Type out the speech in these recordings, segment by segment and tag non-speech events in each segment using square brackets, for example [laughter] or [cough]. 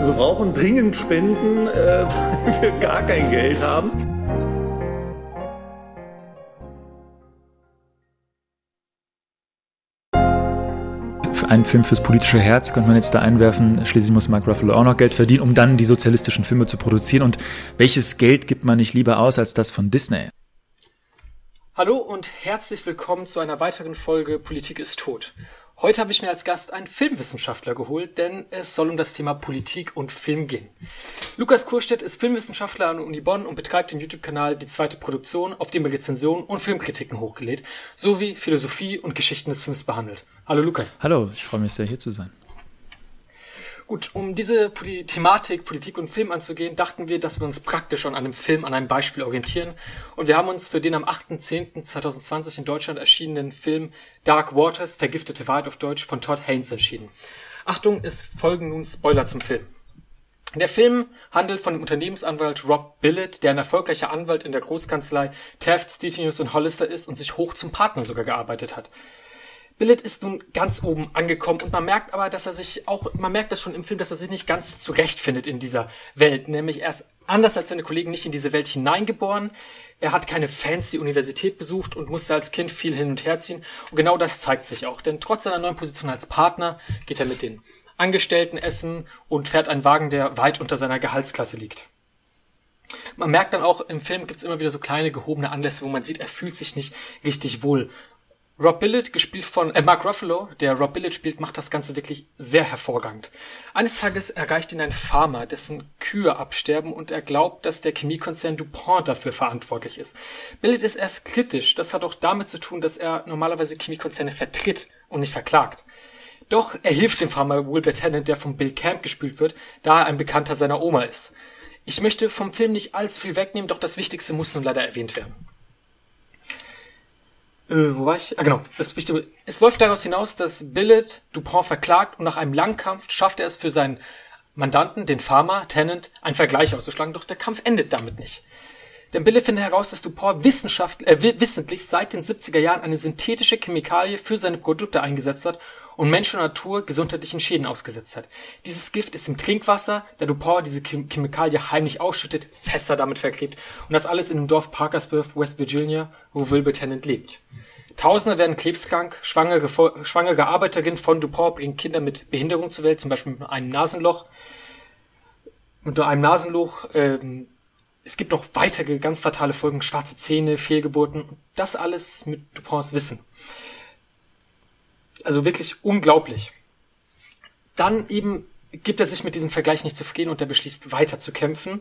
Wir brauchen dringend Spenden, äh, [laughs] weil wir gar kein Geld haben. Ein Film fürs politische Herz könnte man jetzt da einwerfen. Schließlich muss Mark Ruffalo auch noch Geld verdienen, um dann die sozialistischen Filme zu produzieren. Und welches Geld gibt man nicht lieber aus als das von Disney? Hallo und herzlich willkommen zu einer weiteren Folge Politik ist tot. Heute habe ich mir als Gast einen Filmwissenschaftler geholt, denn es soll um das Thema Politik und Film gehen. Lukas Kurstedt ist Filmwissenschaftler an der Uni Bonn und betreibt den YouTube-Kanal Die zweite Produktion, auf dem er Rezensionen und Filmkritiken hochgelädt, sowie Philosophie und Geschichten des Films behandelt. Hallo Lukas. Hallo, ich freue mich sehr hier zu sein. Gut, um diese Poli Thematik Politik und Film anzugehen, dachten wir, dass wir uns praktisch an einem Film, an einem Beispiel orientieren. Und wir haben uns für den am 8.10.2020 in Deutschland erschienenen Film Dark Waters, Vergiftete Wahrheit auf Deutsch, von Todd Haynes entschieden. Achtung, es folgen nun Spoiler zum Film. Der Film handelt von dem Unternehmensanwalt Rob Billett, der ein erfolgreicher Anwalt in der Großkanzlei Taft, Stettinius und Hollister ist und sich hoch zum Partner sogar gearbeitet hat. Billet ist nun ganz oben angekommen und man merkt aber, dass er sich auch, man merkt das schon im Film, dass er sich nicht ganz zurechtfindet in dieser Welt. Nämlich er ist anders als seine Kollegen nicht in diese Welt hineingeboren. Er hat keine fancy Universität besucht und musste als Kind viel hin und her ziehen. Und genau das zeigt sich auch. Denn trotz seiner neuen Position als Partner geht er mit den Angestellten essen und fährt einen Wagen, der weit unter seiner Gehaltsklasse liegt. Man merkt dann auch, im Film gibt's immer wieder so kleine gehobene Anlässe, wo man sieht, er fühlt sich nicht richtig wohl. Rob Billett, gespielt von äh, Mark Ruffalo, der Rob Billett spielt, macht das Ganze wirklich sehr hervorragend. Eines Tages erreicht ihn ein Farmer, dessen Kühe absterben und er glaubt, dass der Chemiekonzern DuPont dafür verantwortlich ist. Billett ist erst kritisch, das hat auch damit zu tun, dass er normalerweise Chemiekonzerne vertritt und nicht verklagt. Doch er hilft dem Farmer Wilbur Tennant, der von Bill Camp gespielt wird, da er ein Bekannter seiner Oma ist. Ich möchte vom Film nicht allzu viel wegnehmen, doch das Wichtigste muss nun leider erwähnt werden. Äh, wo war ich? Ah, genau. Das Wichtige. Es läuft daraus hinaus, dass Billet Dupont verklagt und nach einem langen Kampf schafft er es für seinen Mandanten, den Farmer, Tennant, einen Vergleich auszuschlagen, doch der Kampf endet damit nicht. Denn Billet findet heraus, dass Dupont Wissenschaft, äh, wissentlich seit den 70er Jahren eine synthetische Chemikalie für seine Produkte eingesetzt hat und Mensch und Natur gesundheitlichen Schäden ausgesetzt hat. Dieses Gift ist im Trinkwasser, da Dupont diese Chemikalie heimlich ausschüttet, Fässer damit verklebt und das alles in dem Dorf Parkersburg, West Virginia, wo Wilbur Tennant lebt. Tausende werden krebskrank, schwangere, schwangere Arbeiterinnen von Dupont bringen Kinder mit Behinderung zur Welt, zum Beispiel mit einem Nasenloch. Mit einem Nasenloch. Ähm, es gibt noch weitere ganz fatale Folgen, schwarze Zähne, Fehlgeburten. Das alles mit Duponts Wissen. Also wirklich unglaublich. Dann eben gibt er sich mit diesem Vergleich nicht zufrieden und er beschließt weiter zu kämpfen.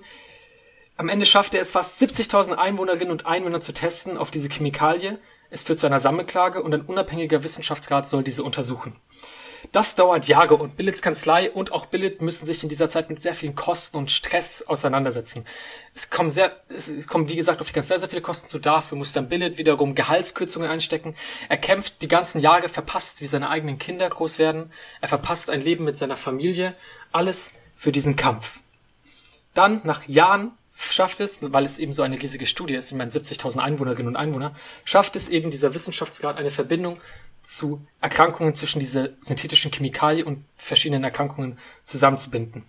Am Ende schafft er es fast 70.000 Einwohnerinnen und Einwohner zu testen auf diese Chemikalie. Es führt zu einer Sammelklage und ein unabhängiger Wissenschaftsrat soll diese untersuchen. Das dauert Jahre und Billets Kanzlei und auch Billet müssen sich in dieser Zeit mit sehr vielen Kosten und Stress auseinandersetzen. Es kommen sehr, es kommen wie gesagt auf die Kanzlei sehr viele Kosten zu. Dafür muss dann Billet wiederum Gehaltskürzungen einstecken. Er kämpft die ganzen Jahre, verpasst, wie seine eigenen Kinder groß werden. Er verpasst ein Leben mit seiner Familie. Alles für diesen Kampf. Dann, nach Jahren, schafft es, weil es eben so eine riesige Studie ist, ich meine 70.000 Einwohnerinnen und Einwohner, schafft es eben dieser Wissenschaftsgrad eine Verbindung zu Erkrankungen zwischen dieser synthetischen Chemikalie und verschiedenen Erkrankungen zusammenzubinden.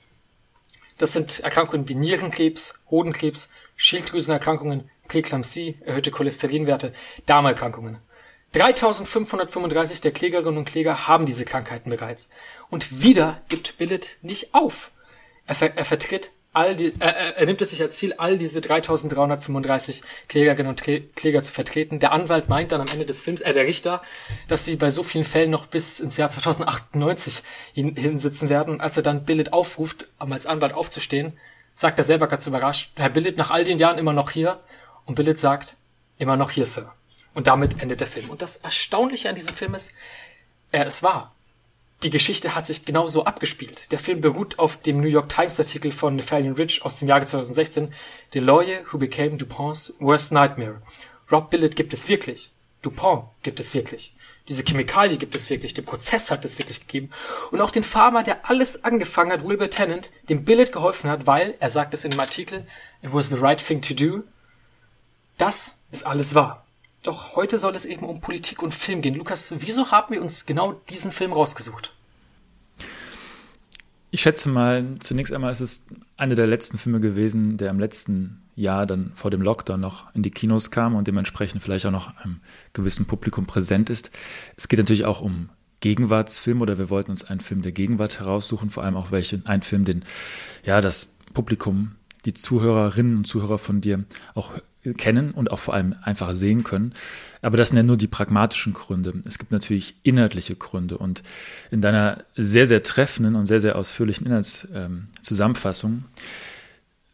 Das sind Erkrankungen wie Nierenkrebs, Hodenkrebs, Schilddrüsenerkrankungen, Präklampsie, erhöhte Cholesterinwerte, Darmerkrankungen. 3535 der Klägerinnen und Kläger haben diese Krankheiten bereits. Und wieder gibt Billet nicht auf. Er, ver er vertritt all die, er, er nimmt es sich als Ziel, all diese 3335 Klägerinnen und Kläger zu vertreten. Der Anwalt meint dann am Ende des Films, äh, der Richter, dass sie bei so vielen Fällen noch bis ins Jahr 2098 hin, hinsitzen werden. Als er dann Billet aufruft, um als Anwalt aufzustehen, sagt er selber ganz überrascht, Herr Billet, nach all den Jahren immer noch hier? Und Billet sagt, immer noch hier, Sir. Und damit endet der Film. Und das Erstaunliche an diesem Film ist, er ist wahr die Geschichte hat sich genauso abgespielt. Der Film beruht auf dem New York Times Artikel von Nathaniel Rich aus dem Jahre 2016, The Lawyer Who Became Dupont's Worst Nightmare. Rob Billett gibt es wirklich. Dupont gibt es wirklich. Diese Chemikalie gibt es wirklich. Den Prozess hat es wirklich gegeben. Und auch den Farmer, der alles angefangen hat, Wilbur Tennant, dem Billett geholfen hat, weil, er sagt es in dem Artikel, it was the right thing to do. Das ist alles wahr. Doch heute soll es eben um Politik und Film gehen. Lukas, wieso haben wir uns genau diesen Film rausgesucht? Ich schätze mal, zunächst einmal ist es einer der letzten Filme gewesen, der im letzten Jahr dann vor dem Lockdown noch in die Kinos kam und dementsprechend vielleicht auch noch einem gewissen Publikum präsent ist. Es geht natürlich auch um Gegenwartsfilm oder wir wollten uns einen Film der Gegenwart heraussuchen, vor allem auch welchen, einen Film, den ja das Publikum, die Zuhörerinnen und Zuhörer von dir auch kennen und auch vor allem einfach sehen können. Aber das sind ja nur die pragmatischen Gründe. Es gibt natürlich inhaltliche Gründe und in deiner sehr, sehr treffenden und sehr, sehr ausführlichen Inhaltszusammenfassung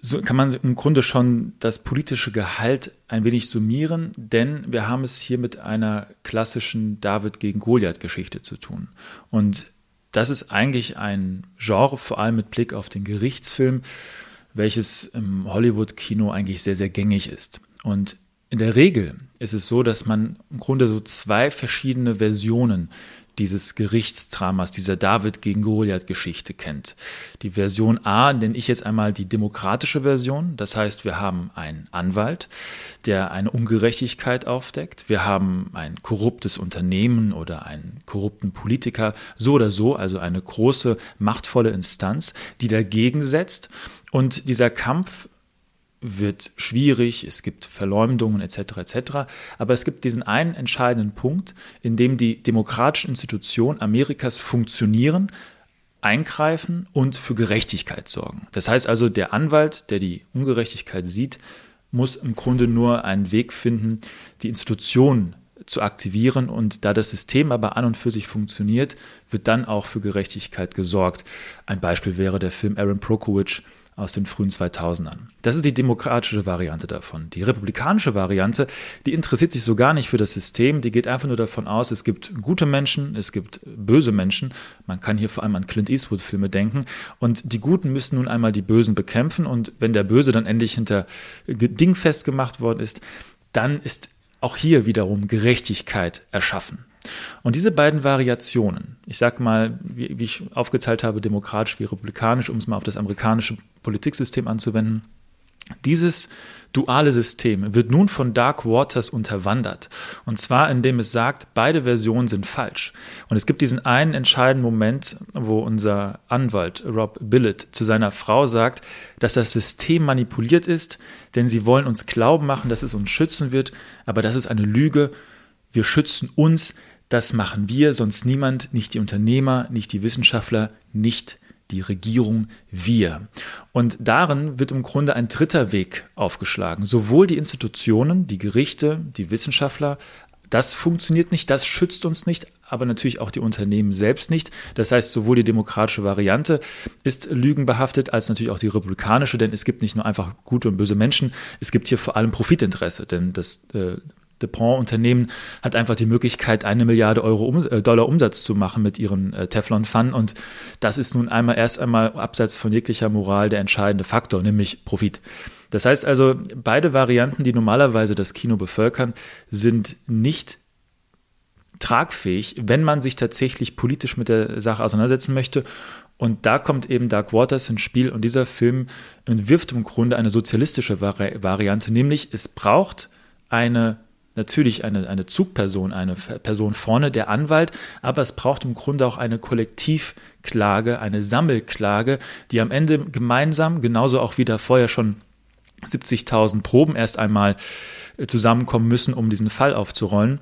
so kann man im Grunde schon das politische Gehalt ein wenig summieren, denn wir haben es hier mit einer klassischen David gegen Goliath-Geschichte zu tun. Und das ist eigentlich ein Genre, vor allem mit Blick auf den Gerichtsfilm, welches im Hollywood-Kino eigentlich sehr, sehr gängig ist. Und in der Regel ist es so, dass man im Grunde so zwei verschiedene Versionen dieses Gerichtsdramas, dieser David gegen Goliath-Geschichte kennt. Die Version A nenne ich jetzt einmal die demokratische Version. Das heißt, wir haben einen Anwalt, der eine Ungerechtigkeit aufdeckt. Wir haben ein korruptes Unternehmen oder einen korrupten Politiker, so oder so, also eine große, machtvolle Instanz, die dagegen setzt. Und dieser Kampf wird schwierig, es gibt Verleumdungen etc. etc. Aber es gibt diesen einen entscheidenden Punkt, in dem die demokratischen Institutionen Amerikas funktionieren, eingreifen und für Gerechtigkeit sorgen. Das heißt also, der Anwalt, der die Ungerechtigkeit sieht, muss im Grunde nur einen Weg finden, die Institutionen zu aktivieren und da das System aber an und für sich funktioniert, wird dann auch für Gerechtigkeit gesorgt. Ein Beispiel wäre der Film Aaron Prokowitz aus den frühen 2000ern. Das ist die demokratische Variante davon. Die republikanische Variante, die interessiert sich so gar nicht für das System, die geht einfach nur davon aus, es gibt gute Menschen, es gibt böse Menschen. Man kann hier vor allem an Clint Eastwood-Filme denken. Und die Guten müssen nun einmal die Bösen bekämpfen. Und wenn der Böse dann endlich hinter Ding festgemacht worden ist, dann ist auch hier wiederum Gerechtigkeit erschaffen. Und diese beiden Variationen, ich sage mal, wie, wie, ich aufgeteilt habe, demokratisch wie republikanisch, um es mal auf das amerikanische Politiksystem anzuwenden, dieses duale System wird nun von Dark Waters unterwandert. Und zwar, indem es sagt, beide Versionen sind falsch. Und es gibt diesen einen entscheidenden Moment, wo unser Anwalt Rob Billett zu seiner Frau sagt, dass das System manipuliert ist, denn sie wollen uns glauben machen, dass es uns schützen wird, aber das ist eine Lüge. Wir schützen uns, das machen wir, sonst niemand, nicht die Unternehmer, nicht die Wissenschaftler, nicht die Regierung, wir. Und darin wird im Grunde ein dritter Weg aufgeschlagen. Sowohl die Institutionen, die Gerichte, die Wissenschaftler, das funktioniert nicht, das schützt uns nicht, aber natürlich auch die Unternehmen selbst nicht. Das heißt, sowohl die demokratische Variante ist lügenbehaftet, als natürlich auch die republikanische, denn es gibt nicht nur einfach gute und böse Menschen, es gibt hier vor allem Profitinteresse, denn das äh, DuPont-Unternehmen hat einfach die Möglichkeit, eine Milliarde Euro um, äh, Dollar Umsatz zu machen mit ihren äh, Teflon-Fun. Und das ist nun einmal erst einmal abseits von jeglicher Moral der entscheidende Faktor, nämlich Profit. Das heißt also, beide Varianten, die normalerweise das Kino bevölkern, sind nicht tragfähig, wenn man sich tatsächlich politisch mit der Sache auseinandersetzen möchte. Und da kommt eben Dark Waters ins Spiel und dieser Film entwirft im Grunde eine sozialistische Vari Variante, nämlich es braucht eine natürlich eine, eine Zugperson, eine Person vorne, der Anwalt, aber es braucht im Grunde auch eine Kollektivklage, eine Sammelklage, die am Ende gemeinsam, genauso auch wie da vorher schon 70.000 Proben erst einmal äh, zusammenkommen müssen, um diesen Fall aufzurollen.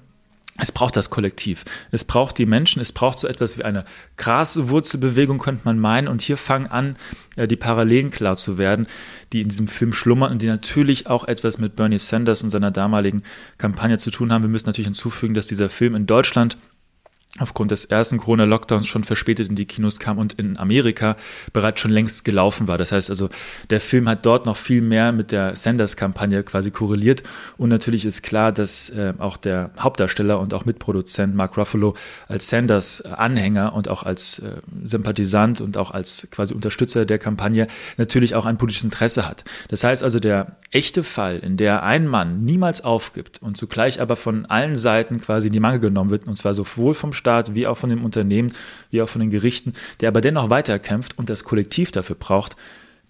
Es braucht das Kollektiv. Es braucht die Menschen. Es braucht so etwas wie eine Graswurzelbewegung, könnte man meinen. Und hier fangen an, äh, die Parallelen klar zu werden, die in diesem Film schlummern und die natürlich auch etwas mit Bernie Sanders und seiner damaligen Kampagne zu tun haben. Wir müssen natürlich hinzufügen, dass dieser Film in Deutschland aufgrund des ersten Corona-Lockdowns schon verspätet in die Kinos kam und in Amerika bereits schon längst gelaufen war. Das heißt also, der Film hat dort noch viel mehr mit der Sanders-Kampagne quasi korreliert. Und natürlich ist klar, dass äh, auch der Hauptdarsteller und auch Mitproduzent Mark Ruffalo als Sanders-Anhänger und auch als äh, Sympathisant und auch als quasi Unterstützer der Kampagne natürlich auch ein politisches Interesse hat. Das heißt also, der echte Fall, in der ein Mann niemals aufgibt und zugleich aber von allen Seiten quasi in die Mangel genommen wird, und zwar sowohl vom Staat wie auch von dem Unternehmen, wie auch von den Gerichten, der aber dennoch weiterkämpft und das Kollektiv dafür braucht.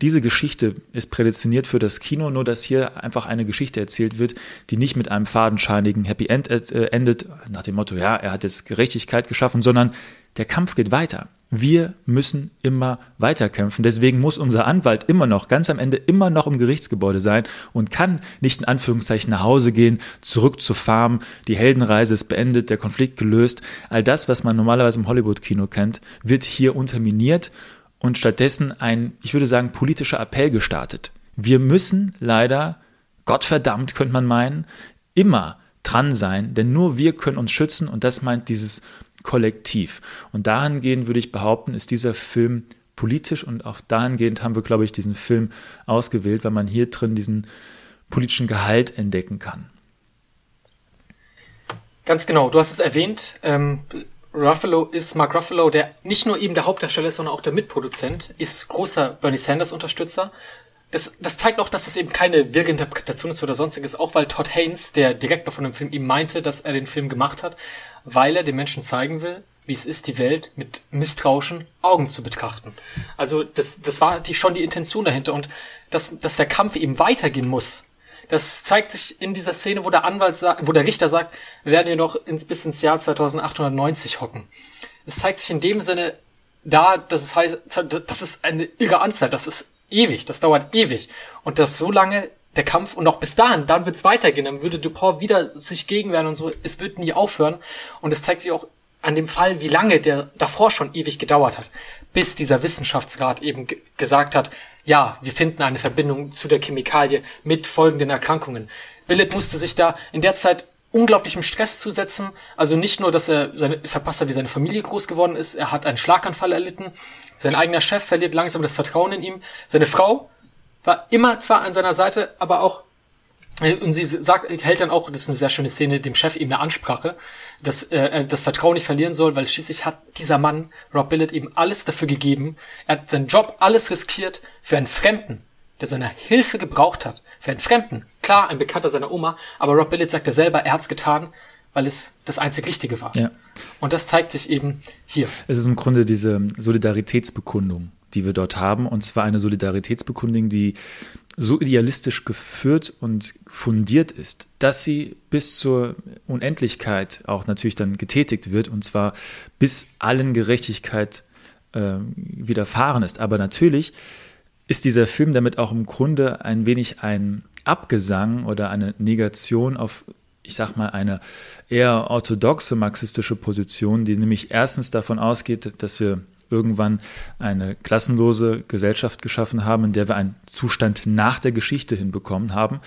Diese Geschichte ist prädestiniert für das Kino, nur dass hier einfach eine Geschichte erzählt wird, die nicht mit einem fadenscheinigen Happy End äh, endet, nach dem Motto, ja, er hat jetzt Gerechtigkeit geschaffen, sondern der Kampf geht weiter. Wir müssen immer weiterkämpfen. Deswegen muss unser Anwalt immer noch, ganz am Ende, immer noch im Gerichtsgebäude sein und kann nicht in Anführungszeichen nach Hause gehen, zurück zur Farm. Die Heldenreise ist beendet, der Konflikt gelöst. All das, was man normalerweise im Hollywood-Kino kennt, wird hier unterminiert und stattdessen ein, ich würde sagen, politischer Appell gestartet. Wir müssen leider, Gottverdammt könnte man meinen, immer dran sein, denn nur wir können uns schützen und das meint dieses Kollektiv. Und dahingehend würde ich behaupten, ist dieser Film politisch und auch dahingehend haben wir, glaube ich, diesen Film ausgewählt, weil man hier drin diesen politischen Gehalt entdecken kann. Ganz genau, du hast es erwähnt. Ähm, Ruffalo ist Mark Ruffalo, der nicht nur eben der Hauptdarsteller ist, sondern auch der Mitproduzent, ist großer Bernie Sanders Unterstützer das, das zeigt auch, dass es eben keine wirre Interpretation ist oder sonstiges, auch weil Todd Haynes, der Direktor von dem Film, ihm meinte, dass er den Film gemacht hat, weil er den Menschen zeigen will, wie es ist, die Welt mit misstrauischen Augen zu betrachten. Also das, das war die, schon die Intention dahinter und dass, dass der Kampf eben weitergehen muss. Das zeigt sich in dieser Szene, wo der Anwalt sagt, wo der Richter sagt, wir werden hier noch ins, bis ins Jahr 2890 hocken. Es zeigt sich in dem Sinne da, dass es heißt, das ist eine irre Anzahl, das ist ewig, das dauert ewig. Und das so lange der Kampf und auch bis dahin, dann wird's weitergehen, dann würde Dupont wieder sich gegenwehren und so, es wird nie aufhören. Und es zeigt sich auch an dem Fall, wie lange der davor schon ewig gedauert hat, bis dieser Wissenschaftsrat eben gesagt hat, ja, wir finden eine Verbindung zu der Chemikalie mit folgenden Erkrankungen. Billet musste sich da in der Zeit unglaublichem Stress zusetzen. Also nicht nur, dass er seine, verpasst hat, wie seine Familie groß geworden ist, er hat einen Schlaganfall erlitten, sein eigener Chef verliert langsam das Vertrauen in ihm. Seine Frau war immer zwar an seiner Seite, aber auch äh, und sie sagt, hält dann auch, das ist eine sehr schöne Szene, dem Chef eben eine Ansprache, dass äh, er das Vertrauen nicht verlieren soll, weil schließlich hat dieser Mann, Rob Billett, eben alles dafür gegeben. Er hat seinen Job alles riskiert für einen Fremden, der seine Hilfe gebraucht hat. Für einen Fremden. Klar, ein Bekannter seiner Oma, aber Rob Billett sagte selber, er hat's getan, weil es das einzig Richtige war. Ja. Und das zeigt sich eben hier. Es ist im Grunde diese Solidaritätsbekundung, die wir dort haben, und zwar eine Solidaritätsbekundung, die so idealistisch geführt und fundiert ist, dass sie bis zur Unendlichkeit auch natürlich dann getätigt wird, und zwar bis allen Gerechtigkeit äh, widerfahren ist. Aber natürlich ist dieser Film damit auch im Grunde ein wenig ein Abgesang oder eine Negation auf ich sag mal, eine eher orthodoxe marxistische Position, die nämlich erstens davon ausgeht, dass wir irgendwann eine klassenlose Gesellschaft geschaffen haben, in der wir einen Zustand nach der Geschichte hinbekommen haben.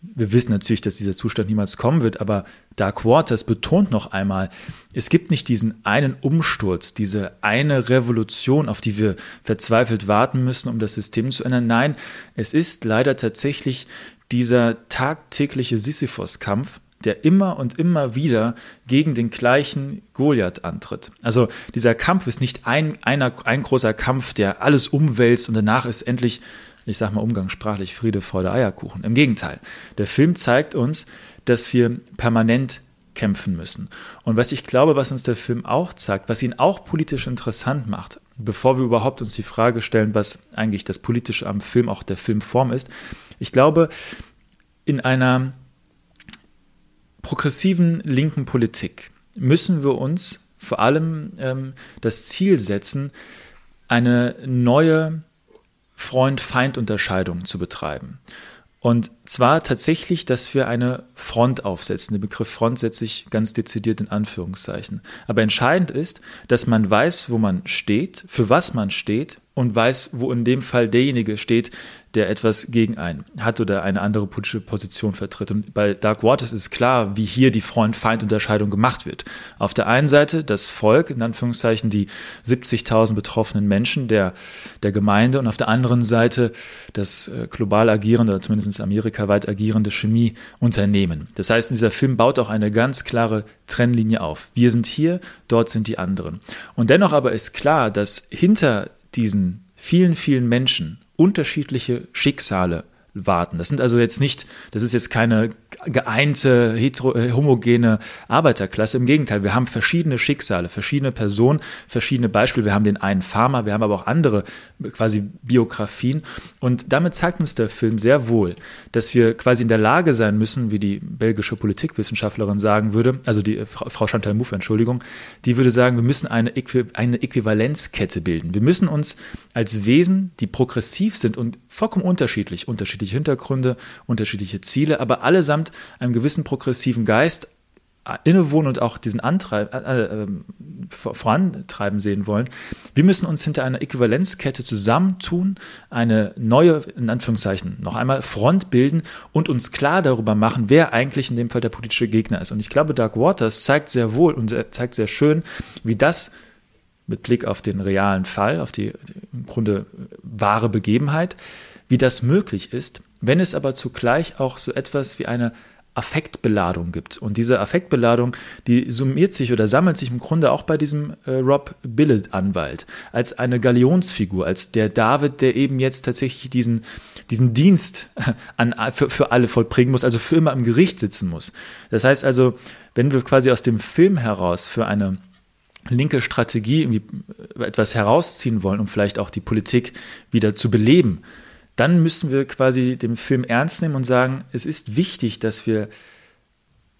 Wir wissen natürlich, dass dieser Zustand niemals kommen wird, aber Dark Waters betont noch einmal, es gibt nicht diesen einen Umsturz, diese eine Revolution, auf die wir verzweifelt warten müssen, um das System zu ändern. Nein, es ist leider tatsächlich dieser tagtägliche Sisyphos-Kampf, der immer und immer wieder gegen den gleichen Goliath antritt. Also dieser Kampf ist nicht ein, einer, ein großer Kampf, der alles umwälzt und danach ist endlich, ich sag mal umgangssprachlich, Friede, Freude, Eierkuchen. Im Gegenteil. Der Film zeigt uns, dass wir permanent kämpfen müssen. Und was ich glaube, was uns der Film auch zeigt, was ihn auch politisch interessant macht, bevor wir überhaupt uns die Frage stellen, was eigentlich das Politische am Film, auch der Filmform ist, ich glaube, in einer progressiven linken Politik müssen wir uns vor allem ähm, das Ziel setzen, eine neue Freund-Feind-Unterscheidung zu betreiben. Und zwar tatsächlich, dass wir eine Front aufsetzen. Der Begriff Front setze ich ganz dezidiert in Anführungszeichen. Aber entscheidend ist, dass man weiß, wo man steht, für was man steht und weiß, wo in dem Fall derjenige steht, der etwas gegen einen hat oder eine andere politische Position vertritt. Und bei Dark Waters ist klar, wie hier die Freund-Feind-Unterscheidung gemacht wird. Auf der einen Seite das Volk, in Anführungszeichen die 70.000 betroffenen Menschen der, der Gemeinde und auf der anderen Seite das äh, global agierende, oder zumindest amerikaweit agierende Chemieunternehmen. Das heißt, dieser Film baut auch eine ganz klare Trennlinie auf. Wir sind hier, dort sind die anderen. Und dennoch aber ist klar, dass hinter diesen vielen, vielen Menschen unterschiedliche Schicksale warten. Das sind also jetzt nicht, das ist jetzt keine geeinte, hetero, äh, homogene Arbeiterklasse. Im Gegenteil, wir haben verschiedene Schicksale, verschiedene Personen, verschiedene Beispiele. Wir haben den einen Farmer, wir haben aber auch andere quasi Biografien. Und damit zeigt uns der Film sehr wohl, dass wir quasi in der Lage sein müssen, wie die belgische Politikwissenschaftlerin sagen würde, also die Frau Chantal Mouffe, Entschuldigung, die würde sagen, wir müssen eine, Äqui eine Äquivalenzkette bilden. Wir müssen uns als Wesen, die progressiv sind und vollkommen unterschiedlich, unterschiedliche Hintergründe, unterschiedliche Ziele, aber allesamt einem gewissen progressiven Geist innewohnen und auch diesen Antreib, äh, äh, vorantreiben sehen wollen. Wir müssen uns hinter einer Äquivalenzkette zusammentun, eine neue, in Anführungszeichen, noch einmal Front bilden und uns klar darüber machen, wer eigentlich in dem Fall der politische Gegner ist. Und ich glaube, Dark Waters zeigt sehr wohl und zeigt sehr schön, wie das mit Blick auf den realen Fall, auf die im Grunde wahre Begebenheit, wie das möglich ist, wenn es aber zugleich auch so etwas wie eine Affektbeladung gibt. Und diese Affektbeladung, die summiert sich oder sammelt sich im Grunde auch bei diesem äh, Rob Billet-Anwalt als eine Galionsfigur, als der David, der eben jetzt tatsächlich diesen, diesen Dienst an, für, für alle vollbringen muss, also für immer im Gericht sitzen muss. Das heißt also, wenn wir quasi aus dem Film heraus für eine linke Strategie irgendwie etwas herausziehen wollen, um vielleicht auch die Politik wieder zu beleben, dann müssen wir quasi den Film ernst nehmen und sagen, es ist wichtig, dass wir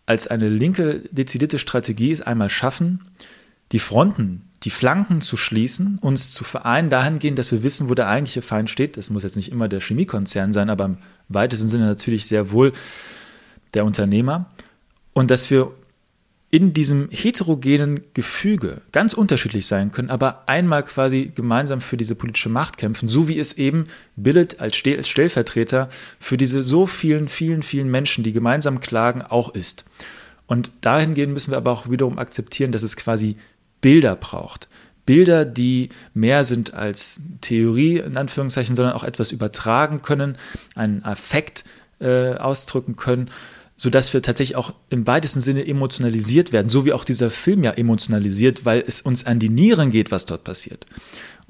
als eine linke dezidierte Strategie es einmal schaffen, die Fronten, die Flanken zu schließen, uns zu vereinen dahingehend, dass wir wissen, wo der eigentliche Feind steht. Das muss jetzt nicht immer der Chemiekonzern sein, aber im weitesten Sinne natürlich sehr wohl der Unternehmer. Und dass wir in diesem heterogenen Gefüge ganz unterschiedlich sein können, aber einmal quasi gemeinsam für diese politische Macht kämpfen, so wie es eben Billet als Stellvertreter für diese so vielen, vielen, vielen Menschen, die gemeinsam klagen, auch ist. Und dahingehend müssen wir aber auch wiederum akzeptieren, dass es quasi Bilder braucht. Bilder, die mehr sind als Theorie in Anführungszeichen, sondern auch etwas übertragen können, einen Affekt äh, ausdrücken können sodass wir tatsächlich auch im weitesten Sinne emotionalisiert werden, so wie auch dieser Film ja emotionalisiert, weil es uns an die Nieren geht, was dort passiert.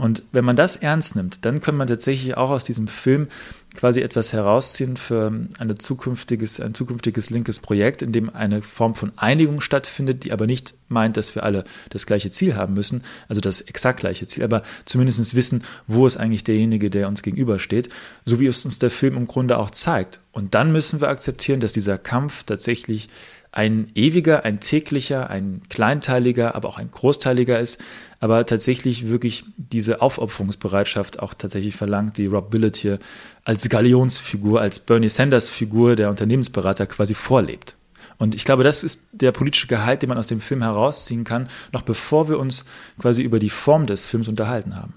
Und wenn man das ernst nimmt, dann kann man tatsächlich auch aus diesem Film quasi etwas herausziehen für eine zukünftiges, ein zukünftiges linkes Projekt, in dem eine Form von Einigung stattfindet, die aber nicht meint, dass wir alle das gleiche Ziel haben müssen, also das exakt gleiche Ziel, aber zumindest wissen, wo ist eigentlich derjenige, der uns gegenübersteht, so wie es uns der Film im Grunde auch zeigt. Und dann müssen wir akzeptieren, dass dieser Kampf tatsächlich ein ewiger, ein täglicher, ein kleinteiliger, aber auch ein großteiliger ist, aber tatsächlich wirklich diese Aufopferungsbereitschaft auch tatsächlich verlangt, die Rob Billett hier als Galionsfigur, als Bernie Sanders Figur der Unternehmensberater quasi vorlebt. Und ich glaube, das ist der politische Gehalt, den man aus dem Film herausziehen kann, noch bevor wir uns quasi über die Form des Films unterhalten haben.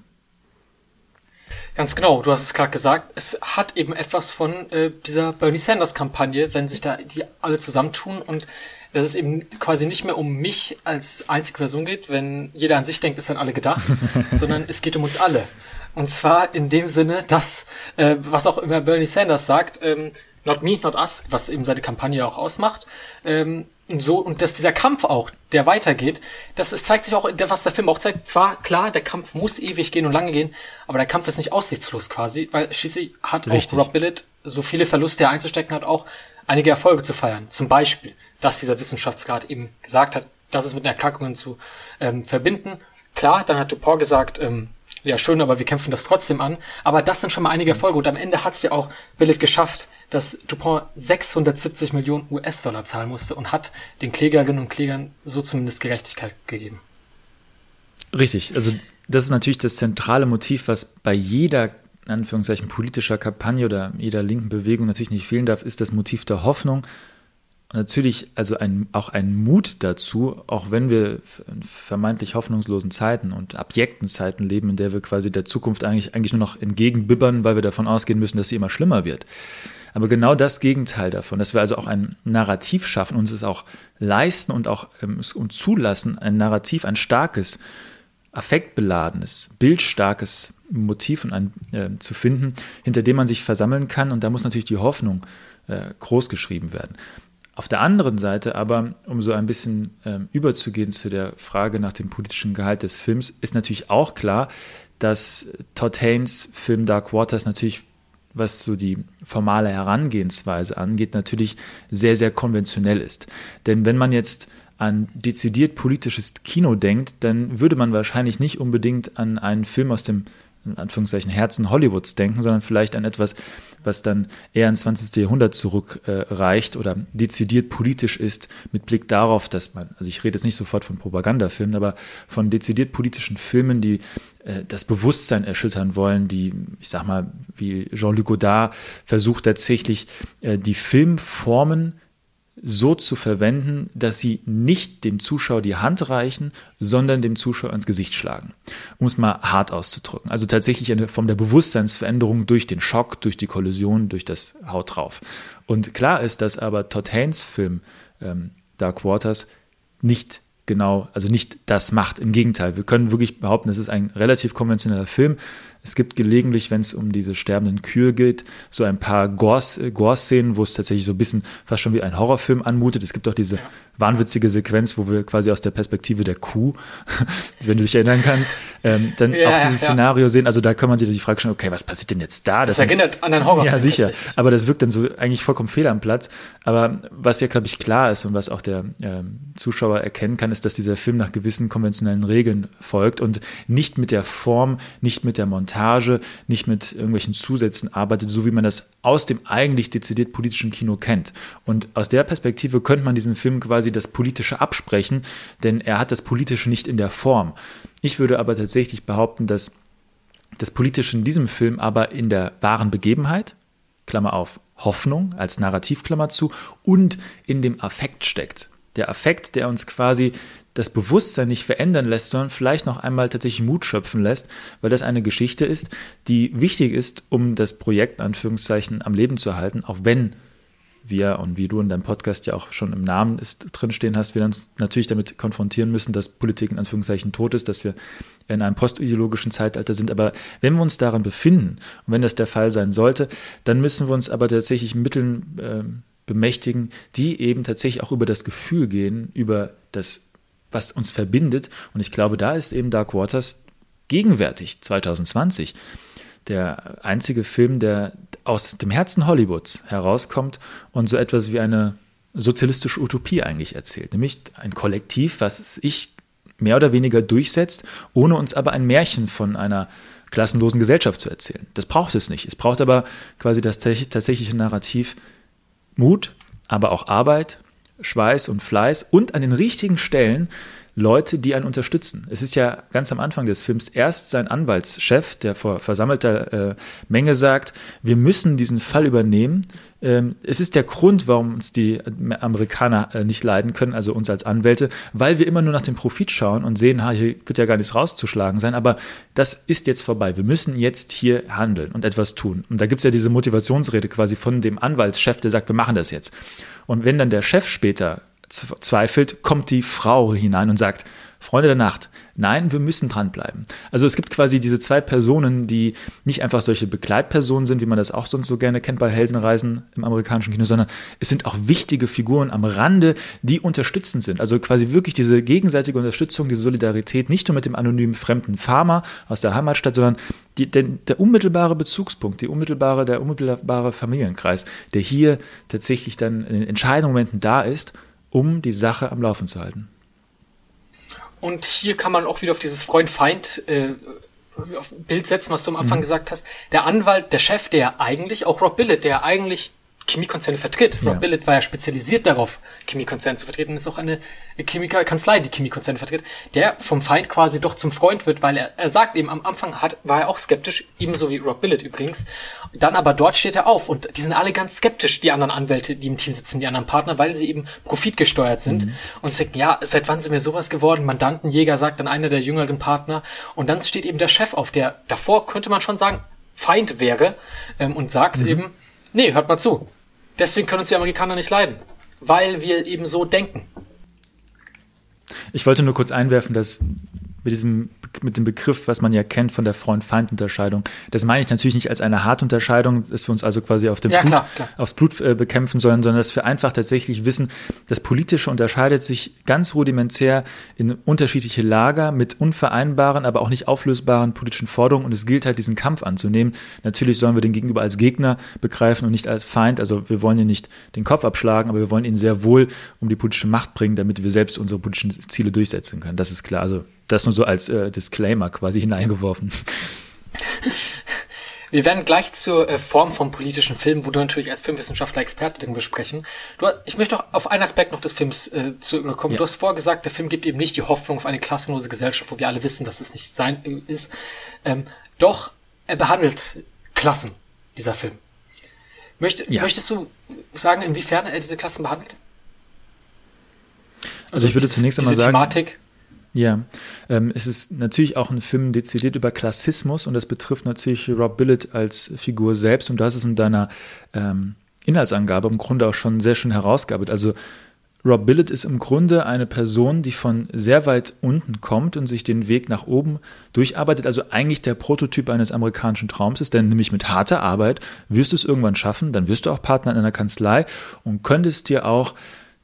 Ganz genau, du hast es gerade gesagt, es hat eben etwas von äh, dieser Bernie Sanders-Kampagne, wenn sich da die alle zusammentun und dass es eben quasi nicht mehr um mich als einzige Person geht, wenn jeder an sich denkt, ist dann alle gedacht, [laughs] sondern es geht um uns alle. Und zwar in dem Sinne, dass, äh, was auch immer Bernie Sanders sagt, ähm, not me, not us, was eben seine Kampagne auch ausmacht, ähm, und so, und dass dieser Kampf auch, der weitergeht, das es zeigt sich auch, was der Film auch zeigt, zwar klar, der Kampf muss ewig gehen und lange gehen, aber der Kampf ist nicht aussichtslos quasi, weil schließlich hat Richtig. auch Rob Billet so viele Verluste einzustecken hat, auch einige Erfolge zu feiern. Zum Beispiel, dass dieser Wissenschaftsgrad eben gesagt hat, das ist mit Erkrankungen zu ähm, verbinden. Klar, dann hat Dupont gesagt, ähm, ja schön, aber wir kämpfen das trotzdem an. Aber das sind schon mal einige Erfolge und am Ende hat es ja auch Billet geschafft, dass Dupont 670 Millionen US-Dollar zahlen musste und hat den Klägerinnen und Klägern so zumindest Gerechtigkeit gegeben. Richtig, also das ist natürlich das zentrale Motiv, was bei jeder in Anführungszeichen politischer Kampagne oder jeder linken Bewegung natürlich nicht fehlen darf, ist das Motiv der Hoffnung. Und natürlich also ein, auch ein Mut dazu, auch wenn wir in vermeintlich hoffnungslosen Zeiten und abjekten Zeiten leben, in der wir quasi der Zukunft eigentlich, eigentlich nur noch entgegenbibbern, weil wir davon ausgehen müssen, dass sie immer schlimmer wird. Aber genau das Gegenteil davon, dass wir also auch ein Narrativ schaffen, uns es auch leisten und auch ähm, uns zulassen, ein Narrativ, ein starkes, affektbeladenes, bildstarkes Motiv und ein, äh, zu finden, hinter dem man sich versammeln kann. Und da muss natürlich die Hoffnung äh, groß geschrieben werden. Auf der anderen Seite aber, um so ein bisschen ähm, überzugehen zu der Frage nach dem politischen Gehalt des Films, ist natürlich auch klar, dass Todd Haynes Film Dark Waters natürlich was so die formale Herangehensweise angeht, natürlich sehr, sehr konventionell ist. Denn wenn man jetzt an dezidiert politisches Kino denkt, dann würde man wahrscheinlich nicht unbedingt an einen Film aus dem in Anführungszeichen Herzen Hollywoods denken, sondern vielleicht an etwas, was dann eher ins 20. Jahrhundert zurückreicht äh, oder dezidiert politisch ist, mit Blick darauf, dass man, also ich rede jetzt nicht sofort von Propagandafilmen, aber von dezidiert politischen Filmen, die äh, das Bewusstsein erschüttern wollen, die, ich sag mal, wie Jean-Luc Godard versucht tatsächlich äh, die Filmformen so zu verwenden, dass sie nicht dem Zuschauer die Hand reichen, sondern dem Zuschauer ins Gesicht schlagen. Um es mal hart auszudrücken. Also tatsächlich eine Form der Bewusstseinsveränderung durch den Schock, durch die Kollision, durch das Haut drauf. Und klar ist, dass aber Todd Haynes Film ähm, Dark Waters nicht genau, also nicht das macht. Im Gegenteil, wir können wirklich behaupten, es ist ein relativ konventioneller Film. Es gibt gelegentlich, wenn es um diese sterbenden Kühe geht, so ein paar Gore-Szenen, wo es tatsächlich so ein bisschen fast schon wie ein Horrorfilm anmutet. Es gibt auch diese wahnwitzige Sequenz, wo wir quasi aus der Perspektive der Kuh, [laughs] wenn du dich erinnern kannst, ähm, dann ja, auch dieses ja. Szenario sehen. Also da kann man sich die Frage stellen, okay, was passiert denn jetzt da? Das, das erinnert an einen Horrorfilm. Ja, sicher. Aber das wirkt dann so eigentlich vollkommen fehl am Platz. Aber was ja, glaube ich, klar ist und was auch der ähm, Zuschauer erkennen kann, ist, dass dieser Film nach gewissen konventionellen Regeln folgt und nicht mit der Form, nicht mit der Montage, nicht mit irgendwelchen Zusätzen arbeitet, so wie man das aus dem eigentlich dezidiert politischen Kino kennt. Und aus der Perspektive könnte man diesen Film quasi das Politische absprechen, denn er hat das Politische nicht in der Form. Ich würde aber tatsächlich behaupten, dass das Politische in diesem Film aber in der wahren Begebenheit, Klammer auf, Hoffnung als Narrativklammer zu, und in dem Affekt steckt. Der Affekt, der uns quasi das Bewusstsein nicht verändern lässt, sondern vielleicht noch einmal tatsächlich Mut schöpfen lässt, weil das eine Geschichte ist, die wichtig ist, um das Projekt, Anführungszeichen, am Leben zu halten, auch wenn wir und wie du in deinem Podcast ja auch schon im Namen ist, drinstehen hast, wir uns natürlich damit konfrontieren müssen, dass Politik in Anführungszeichen tot ist, dass wir in einem postideologischen Zeitalter sind. Aber wenn wir uns daran befinden und wenn das der Fall sein sollte, dann müssen wir uns aber tatsächlich Mitteln äh, bemächtigen, die eben tatsächlich auch über das Gefühl gehen, über das, was uns verbindet. Und ich glaube, da ist eben Dark Waters gegenwärtig, 2020, der einzige Film, der aus dem Herzen Hollywoods herauskommt und so etwas wie eine sozialistische Utopie eigentlich erzählt. Nämlich ein Kollektiv, was sich mehr oder weniger durchsetzt, ohne uns aber ein Märchen von einer klassenlosen Gesellschaft zu erzählen. Das braucht es nicht. Es braucht aber quasi das tatsächliche Narrativ Mut, aber auch Arbeit, Schweiß und Fleiß und an den richtigen Stellen Leute, die einen unterstützen. Es ist ja ganz am Anfang des Films erst sein Anwaltschef, der vor versammelter äh, Menge sagt, wir müssen diesen Fall übernehmen. Ähm, es ist der Grund, warum uns die Amerikaner äh, nicht leiden können, also uns als Anwälte, weil wir immer nur nach dem Profit schauen und sehen, hier wird ja gar nichts rauszuschlagen sein, aber das ist jetzt vorbei. Wir müssen jetzt hier handeln und etwas tun. Und da gibt es ja diese Motivationsrede quasi von dem Anwaltschef, der sagt, wir machen das jetzt. Und wenn dann der Chef später zweifelt, kommt die Frau hinein und sagt, Freunde der Nacht, nein, wir müssen dranbleiben. Also es gibt quasi diese zwei Personen, die nicht einfach solche Begleitpersonen sind, wie man das auch sonst so gerne kennt bei Heldenreisen im amerikanischen Kino, sondern es sind auch wichtige Figuren am Rande, die unterstützend sind. Also quasi wirklich diese gegenseitige Unterstützung, diese Solidarität, nicht nur mit dem anonymen fremden Farmer aus der Heimatstadt, sondern die, der, der unmittelbare Bezugspunkt, die unmittelbare, der unmittelbare Familienkreis, der hier tatsächlich dann in den entscheidenden Momenten da ist um die Sache am Laufen zu halten. Und hier kann man auch wieder auf dieses Freund-Feind äh, auf Bild setzen, was du am Anfang mhm. gesagt hast. Der Anwalt, der Chef, der eigentlich, auch Rob Billett, der eigentlich Chemiekonzerne vertritt. Ja. Rob Billet war ja spezialisiert darauf, Chemiekonzerne zu vertreten. Ist auch eine Chemiekanzlei, die Chemiekonzerne vertritt, der vom Feind quasi doch zum Freund wird, weil er, er sagt eben, am Anfang hat, war er auch skeptisch, ebenso wie Rob Billet übrigens. Dann aber dort steht er auf und die sind alle ganz skeptisch, die anderen Anwälte, die im Team sitzen, die anderen Partner, weil sie eben profitgesteuert sind mhm. und sie denken, ja, seit wann sind wir sowas geworden? Mandantenjäger sagt dann einer der jüngeren Partner und dann steht eben der Chef auf, der davor könnte man schon sagen, Feind wäre ähm, und sagt mhm. eben, nee, hört mal zu, Deswegen können uns die Amerikaner nicht leiden, weil wir eben so denken. Ich wollte nur kurz einwerfen, dass mit diesem mit dem Begriff, was man ja kennt von der Freund-Feind-Unterscheidung. Das meine ich natürlich nicht als eine harte Unterscheidung, dass wir uns also quasi auf dem Ja, Blut, klar, klar. aufs Blut äh, bekämpfen sollen, sondern dass wir einfach tatsächlich wissen, das Politische unterscheidet sich ganz rudimentär in unterschiedliche Lager mit unvereinbaren, aber auch nicht auflösbaren politischen Forderungen und es gilt halt, diesen Kampf anzunehmen. Natürlich sollen wir den Gegenüber als Gegner begreifen und nicht als Feind. Also wir wollen ihn nicht den Kopf abschlagen, aber wir wollen ihn sehr wohl um die politische Macht bringen, damit wir selbst unsere politischen Ziele durchsetzen können. Das ist klar. Also das nur so als äh, Disclaimer quasi hineingeworfen. [laughs] Wir werden gleich zur äh, Form von politischen Filmen, wo du natürlich als Filmwissenschaftler Experte drin besprechen. Du, ich möchte auch auf einen Aspekt noch des Films äh, zurückkommen. Ja. Du hast vorgesagt, der Film gibt eben nicht die Hoffnung auf eine klassenlose Gesellschaft, wo wir alle wissen, dass es nicht sein äh, ist. Ähm, doch er behandelt Klassen, dieser Film. Möchte, Ja. Möchtest du sagen, inwiefern er diese Klassen behandelt? Also ich würde zunächst einmal sagen, Thematik. Ja, ähm, es ist natürlich auch ein Film dezidiert über Klassismus und das betrifft natürlich Rob Billet als Figur selbst und hast es in deiner ähm, Inhaltsangabe im Grunde auch schon sehr schön herausgearbeitet. Also Rob Billet ist im Grunde eine Person, die von sehr weit unten kommt und sich den Weg nach oben durcharbeitet, also eigentlich der Prototyp eines amerikanischen Traums ist, denn nämlich mit harter Arbeit wirst du es irgendwann schaffen, dann wirst du auch Partner in einer Kanzlei und könntest dir auch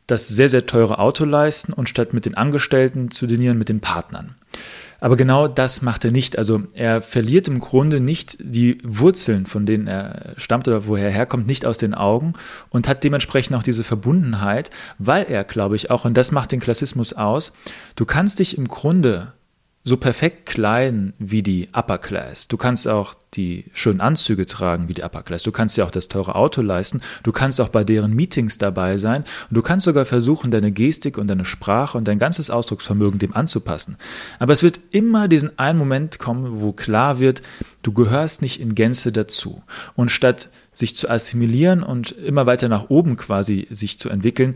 das sehr, sehr teure Auto leisten und statt mit den Angestellten zu dinieren, mit den Partnern. Aber genau das macht er nicht. Also er verliert im Grunde nicht die Wurzeln, von denen er stammt oder woher er herkommt, nicht aus den Augen und hat dementsprechend auch diese Verbundenheit, weil er, glaube ich, auch, und das macht den Klassismus aus, du kannst dich im Grunde so perfekt kleiden wie die Upper Class. Du kannst auch die schönen Anzüge tragen wie die Upper Class. Du kannst dir auch das teure Auto leisten. Du kannst auch bei deren Meetings dabei sein. Und du kannst sogar versuchen, deine Gestik und deine Sprache und dein ganzes Ausdrucksvermögen dem anzupassen. Aber es wird immer diesen einen Moment kommen, wo klar wird, du gehörst nicht in Gänze dazu. Und statt sich zu assimilieren und immer weiter nach oben quasi sich zu entwickeln,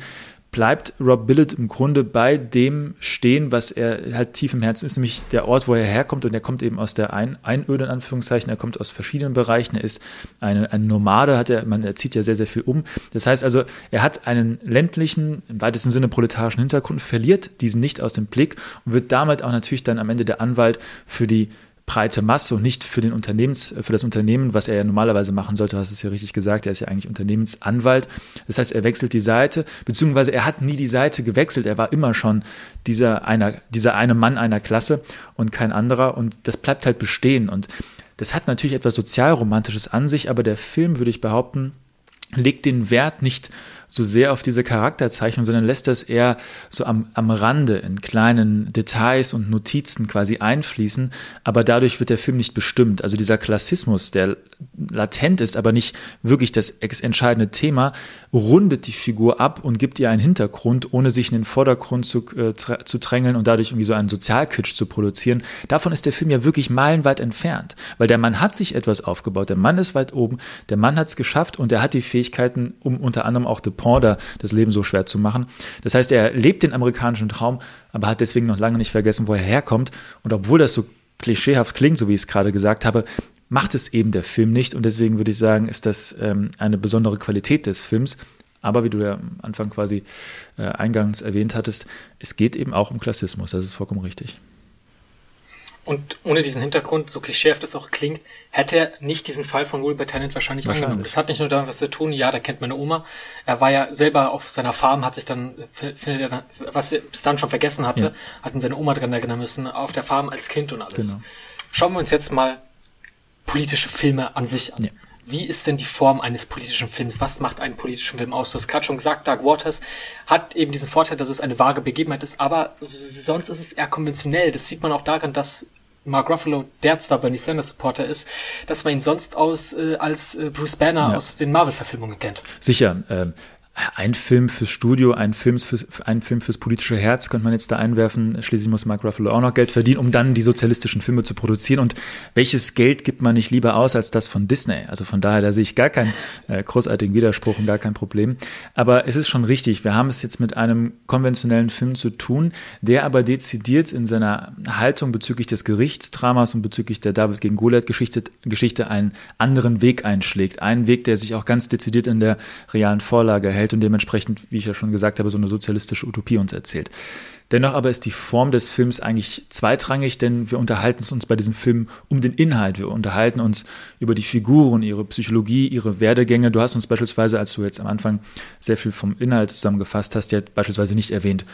bleibt Rob Billet im Grunde bei dem stehen, was er halt tief im Herzen ist, nämlich der Ort, wo er herkommt. Und er kommt eben aus der Ein Einöde, in Anführungszeichen. Er kommt aus verschiedenen Bereichen. Er ist eine, ein Nomade, hat er, man er zieht ja sehr, sehr viel um. Das heißt also, er hat einen ländlichen, im weitesten Sinne proletarischen Hintergrund, verliert diesen nicht aus dem Blick und wird damit auch natürlich dann am Ende der Anwalt für die breite Masse und nicht für den Unternehmens, für das Unternehmen, was er ja normalerweise machen sollte, du hast es ja richtig gesagt, er ist ja eigentlich Unternehmensanwalt. Das heißt, er wechselt die Seite, beziehungsweise er hat nie die Seite gewechselt, er war immer schon dieser einer, dieser eine Mann einer Klasse und kein anderer. Und das bleibt halt bestehen. Und das hat natürlich etwas sozialromantisches an sich, aber der Film, würde ich behaupten, legt den Wert nicht so sehr auf diese Charakterzeichnung, sondern lässt das eher so am, am Rande in kleinen Details und Notizen quasi einfließen, aber dadurch wird der Film nicht bestimmt. Also dieser Klassismus, der latent ist, aber nicht wirklich das entscheidende Thema, rundet die Figur ab und gibt ihr einen Hintergrund, ohne sich in den Vordergrund zu, äh, zu drängeln und dadurch irgendwie so einen Sozialkitsch zu produzieren. Davon ist der Film ja wirklich meilenweit entfernt, weil der Mann hat sich etwas aufgebaut, der Mann ist weit oben, der Mann hat es geschafft und er hat die Fähigkeiten, um unter anderem auch Dupont da das Leben so schwer zu machen. Das heißt, er lebt den amerikanischen Traum, aber hat deswegen noch lange nicht vergessen, wo er herkommt. Und obwohl das so klischeehaft klingt, so wie ich es gerade gesagt habe, macht es eben der Film nicht. Und deswegen würde ich sagen, ist das ähm, eine besondere Qualität des Films. Aber wie du ja am Anfang quasi äh, eingangs erwähnt hattest, es geht eben auch um Klassismus. Das ist vollkommen richtig. Und ohne diesen Hintergrund, so klischeehaft es auch klingt, hätte er nicht diesen Fall von Wilbur Tennant wahrscheinlich, Wahrscheinlich. angenommen. Das hat nicht nur damit was zu tun, ja, da kennt meine Oma. Er war ja selber auf seiner Farm, hat sich dann, findet er dann, was er bis dann schon vergessen hatte, Ja. hat ihn seine Oma dran erinnern müssen, auf der Farm als Kind und alles. Genau. Schauen wir uns jetzt mal politische Filme an sich an. Ja. Wie ist denn die Form eines politischen Films? Was macht einen politischen Film aus? Du hast gerade schon gesagt, Dark Waters hat eben diesen Vorteil, dass es eine vage Begebenheit ist, aber sonst ist es eher konventionell. Das sieht man auch daran, dass Mark Ruffalo, der zwar Bernie Sanders Supporter ist, dass man ihn sonst aus äh, als äh, Bruce Banner Ja. aus den Marvel-Verfilmungen kennt. Sicher. Ähm, ein Film fürs Studio, ein Film fürs, ein Film fürs politische Herz könnte man jetzt da einwerfen. Schließlich muss Mark Ruffalo auch noch Geld verdienen, um dann die sozialistischen Filme zu produzieren. Und welches Geld gibt man nicht lieber aus als das von Disney? Also von daher, da sehe ich gar keinen äh, großartigen Widerspruch und gar kein Problem. Aber es ist schon richtig. Wir haben es jetzt mit einem konventionellen Film zu tun, der aber dezidiert in seiner Haltung bezüglich des Gerichtsdramas und bezüglich der David gegen Goliath-Geschichte Geschichte einen anderen Weg einschlägt. Einen Weg, der sich auch ganz dezidiert in der realen Vorlage hält unterhält und dementsprechend, wie ich ja schon gesagt habe, so eine sozialistische Utopie uns erzählt. Dennoch aber ist die Form des Films eigentlich zweitrangig, denn wir unterhalten uns bei diesem Film um den Inhalt. Wir unterhalten uns über die Figuren, ihre Psychologie, ihre Werdegänge. Du hast uns beispielsweise, als du jetzt am Anfang sehr viel vom Inhalt zusammengefasst hast, ja beispielsweise nicht erwähnt,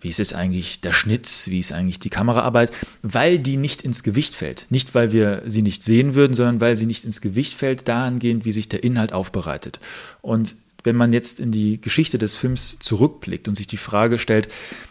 wie ist es eigentlich der Schnitt, wie ist eigentlich die Kameraarbeit, weil die nicht ins Gewicht fällt. Nicht, weil wir sie nicht sehen würden, sondern weil sie nicht ins Gewicht fällt, dahingehend, wie sich der Inhalt aufbereitet. Und wenn man jetzt in die Geschichte des Films zurückblickt und sich die Frage stellt,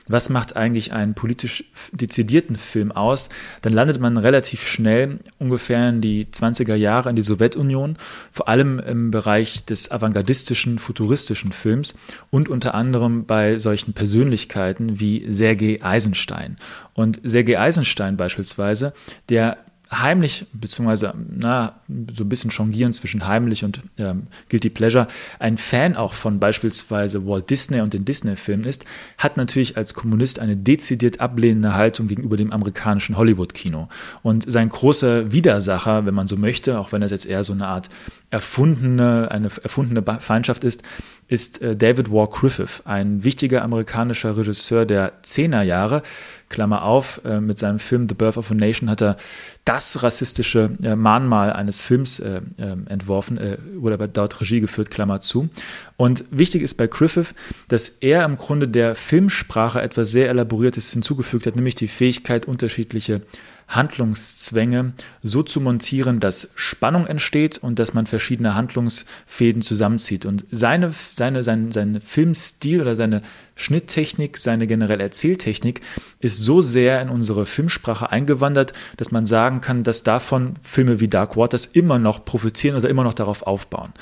was macht eigentlich einen politisch dezidierten Film aus, dann landet man relativ schnell ungefähr in die 20er Jahre in die Sowjetunion, vor allem im Bereich des avantgardistischen, futuristischen Films und unter anderem bei solchen Persönlichkeiten wie Sergei Eisenstein. Und Sergei Eisenstein beispielsweise, der heimlich, beziehungsweise na, so ein bisschen jongieren zwischen heimlich und ähm, Guilty Pleasure, ein Fan auch von beispielsweise Walt Disney und den Disney-Filmen ist, hat natürlich als Kommunist eine dezidiert ablehnende Haltung gegenüber dem amerikanischen Hollywood-Kino. Und sein großer Widersacher, wenn man so möchte, auch wenn das jetzt eher so eine Art erfundene, eine erfundene Feindschaft ist, ist äh, David War Griffith, ein wichtiger amerikanischer Regisseur der Zehnerjahre. Klammer auf, äh, mit seinem Film The Birth of a Nation hat er das rassistische äh, Mahnmal eines Films ähm, entworfen, wurde aber dort Regie geführt, Klammer zu. Und wichtig ist bei Griffith, dass er im Grunde der Filmsprache etwas sehr Elaboriertes hinzugefügt hat, nämlich die Fähigkeit, unterschiedliche Handlungszwänge so zu montieren, dass Spannung entsteht und dass man verschiedene Handlungsfäden zusammenzieht. Und seine, seine, sein, sein Filmstil oder seine Schnitttechnik, seine generelle Erzähltechnik ist so sehr in unsere Filmsprache eingewandert, dass man sagen kann, dass davon Filme wie Dark Waters immer noch profitieren oder immer noch darauf aufbauen.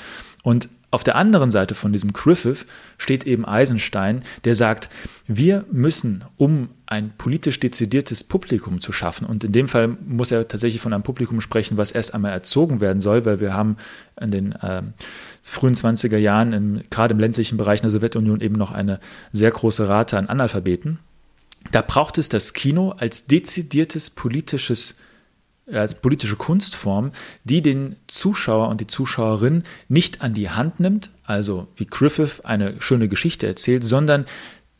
Und auf der anderen Seite von diesem Griffith steht eben Eisenstein, der sagt, wir müssen, um ein politisch dezidiertes Publikum zu schaffen, und in dem Fall muss er tatsächlich von einem Publikum sprechen, was erst einmal erzogen werden soll, weil wir haben in den äh, frühen 20er Jahren, im, gerade im ländlichen Bereich der Sowjetunion, eben noch eine sehr große Rate an Analphabeten. Da braucht es das Kino als dezidiertes politisches als politische Kunstform, die den Zuschauer und die Zuschauerin nicht an die Hand nimmt, also wie Griffith eine schöne Geschichte erzählt, sondern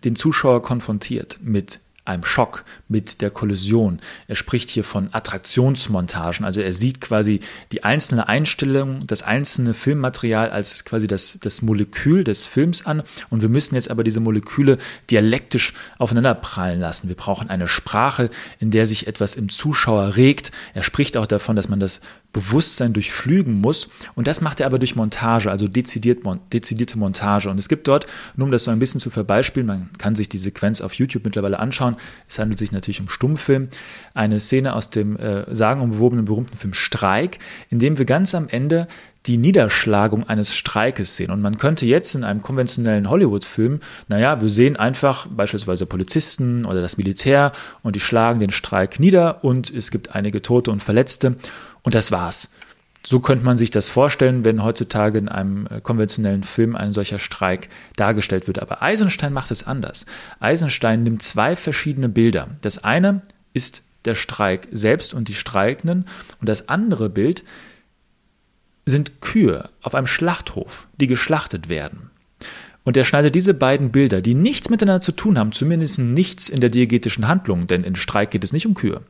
den Zuschauer konfrontiert mit einem Schock, mit der Kollision. Er spricht hier von Attraktionsmontagen. Also er sieht quasi die einzelne Einstellung, das einzelne Filmmaterial als quasi das, das Molekül des Films an. Und wir müssen jetzt aber diese Moleküle dialektisch aufeinander prallen lassen. Wir brauchen eine Sprache, in der sich etwas im Zuschauer regt. Er spricht auch davon, dass man das Bewusstsein durchflügen muss. Und das macht er aber durch Montage, also dezidiert, dezidierte Montage. Und es gibt dort, nur um das so ein bisschen zu verbeispielen, man kann sich die Sequenz auf YouTube mittlerweile anschauen. Es handelt sich natürlich um Stummfilm. Eine Szene aus dem äh, sagenumwobenen berühmten Film Streik, in dem wir ganz am Ende die Niederschlagung eines Streikes sehen. Und man könnte jetzt in einem konventionellen Hollywood-Film, naja, wir sehen einfach beispielsweise Polizisten oder das Militär und die schlagen den Streik nieder und es gibt einige Tote und Verletzte. Und das war's. So könnte man sich das vorstellen, wenn heutzutage in einem äh, konventionellen Film ein solcher Streik dargestellt wird. Aber Eisenstein macht es anders. Eisenstein nimmt zwei verschiedene Bilder. Das eine ist der Streik selbst und die Streikenden und das andere Bild sind Kühe auf einem Schlachthof, die geschlachtet werden. Und er schneidet diese beiden Bilder, die nichts miteinander zu tun haben, zumindest nichts in der diegetischen Handlung, denn in Streik geht es nicht um Kühe.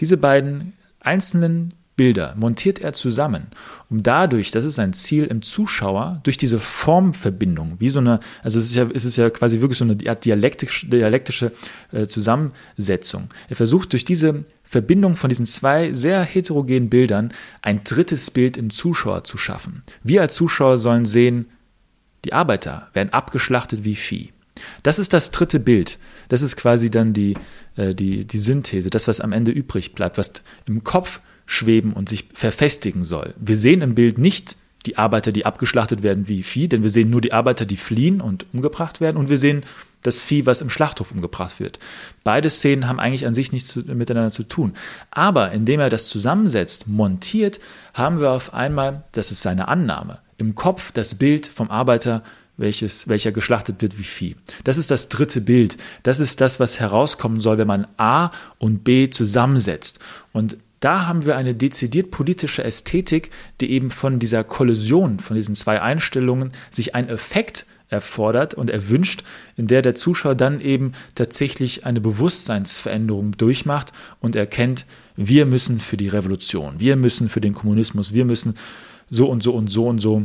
Diese beiden einzelnen Bilder montiert er zusammen, um dadurch, das ist sein Ziel im Zuschauer, durch diese Formverbindung, wie so eine, also es ist ja, es ist ja quasi wirklich so eine dialektisch, dialektische äh, Zusammensetzung. Er versucht durch diese Verbindung von diesen zwei sehr heterogenen Bildern ein drittes Bild im Zuschauer zu schaffen. Wir als Zuschauer sollen sehen, die Arbeiter werden abgeschlachtet wie Vieh. Das ist das dritte Bild. Das ist quasi dann die, äh, die, die Synthese, das, was am Ende übrig bleibt, was im Kopf schweben und sich verfestigen soll. Wir sehen im Bild nicht die Arbeiter, die abgeschlachtet werden wie Vieh, denn wir sehen nur die Arbeiter, die fliehen und umgebracht werden und wir sehen das Vieh, was im Schlachthof umgebracht wird. Beide Szenen haben eigentlich an sich nichts miteinander zu tun. Aber indem er das zusammensetzt, montiert, haben wir auf einmal, das ist seine Annahme, im Kopf das Bild vom Arbeiter, welches, welcher geschlachtet wird wie Vieh. Das ist das dritte Bild. Das ist das, was herauskommen soll, wenn man A und B zusammensetzt. Und da haben wir eine dezidiert politische Ästhetik, die eben von dieser Kollision, von diesen zwei Einstellungen sich ein Effekt erfordert und erwünscht, in der der Zuschauer dann eben tatsächlich eine Bewusstseinsveränderung durchmacht und erkennt, wir müssen für die Revolution, wir müssen für den Kommunismus, wir müssen so und so und so und so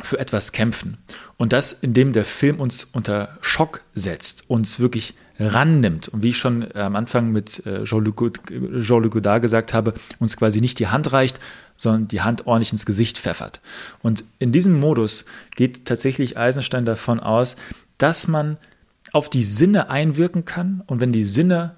für etwas kämpfen. Und das, indem der Film uns unter Schock setzt, uns wirklich rannimmt und wie ich schon äh, am Anfang mit äh, Jean-Luc Godard gesagt habe, uns quasi nicht die Hand reicht, sondern die Hand ordentlich ins Gesicht pfeffert. Und in diesem Modus geht tatsächlich Eisenstein davon aus, dass man auf die Sinne einwirken kann und wenn die Sinne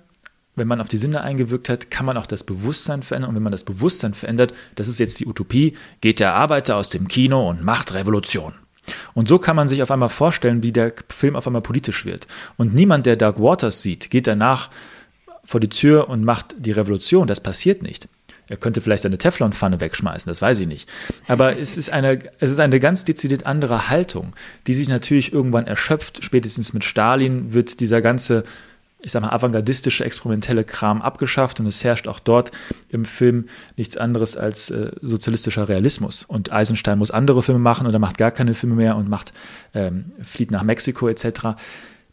wenn man auf die Sinne eingewirkt hat, kann man auch das Bewusstsein verändern. Und wenn man das Bewusstsein verändert, das ist jetzt die Utopie, geht der Arbeiter aus dem Kino und macht Revolution. Und so kann man sich auf einmal vorstellen, wie der Film auf einmal politisch wird. Und niemand, der Dark Waters sieht, geht danach vor die Tür und macht die Revolution. Das passiert nicht. Er könnte vielleicht seine Teflonpfanne wegschmeißen, das weiß ich nicht. Aber es ist eine, es ist eine ganz dezidiert andere Haltung, die sich natürlich irgendwann erschöpft. Spätestens mit Stalin wird dieser ganze ich sag mal, avantgardistische, experimentelle Kram abgeschafft und es herrscht auch dort im Film nichts anderes als äh, sozialistischer Realismus. Und Eisenstein muss andere Filme machen oder macht gar keine Filme mehr und macht, ähm, flieht nach Mexiko etc.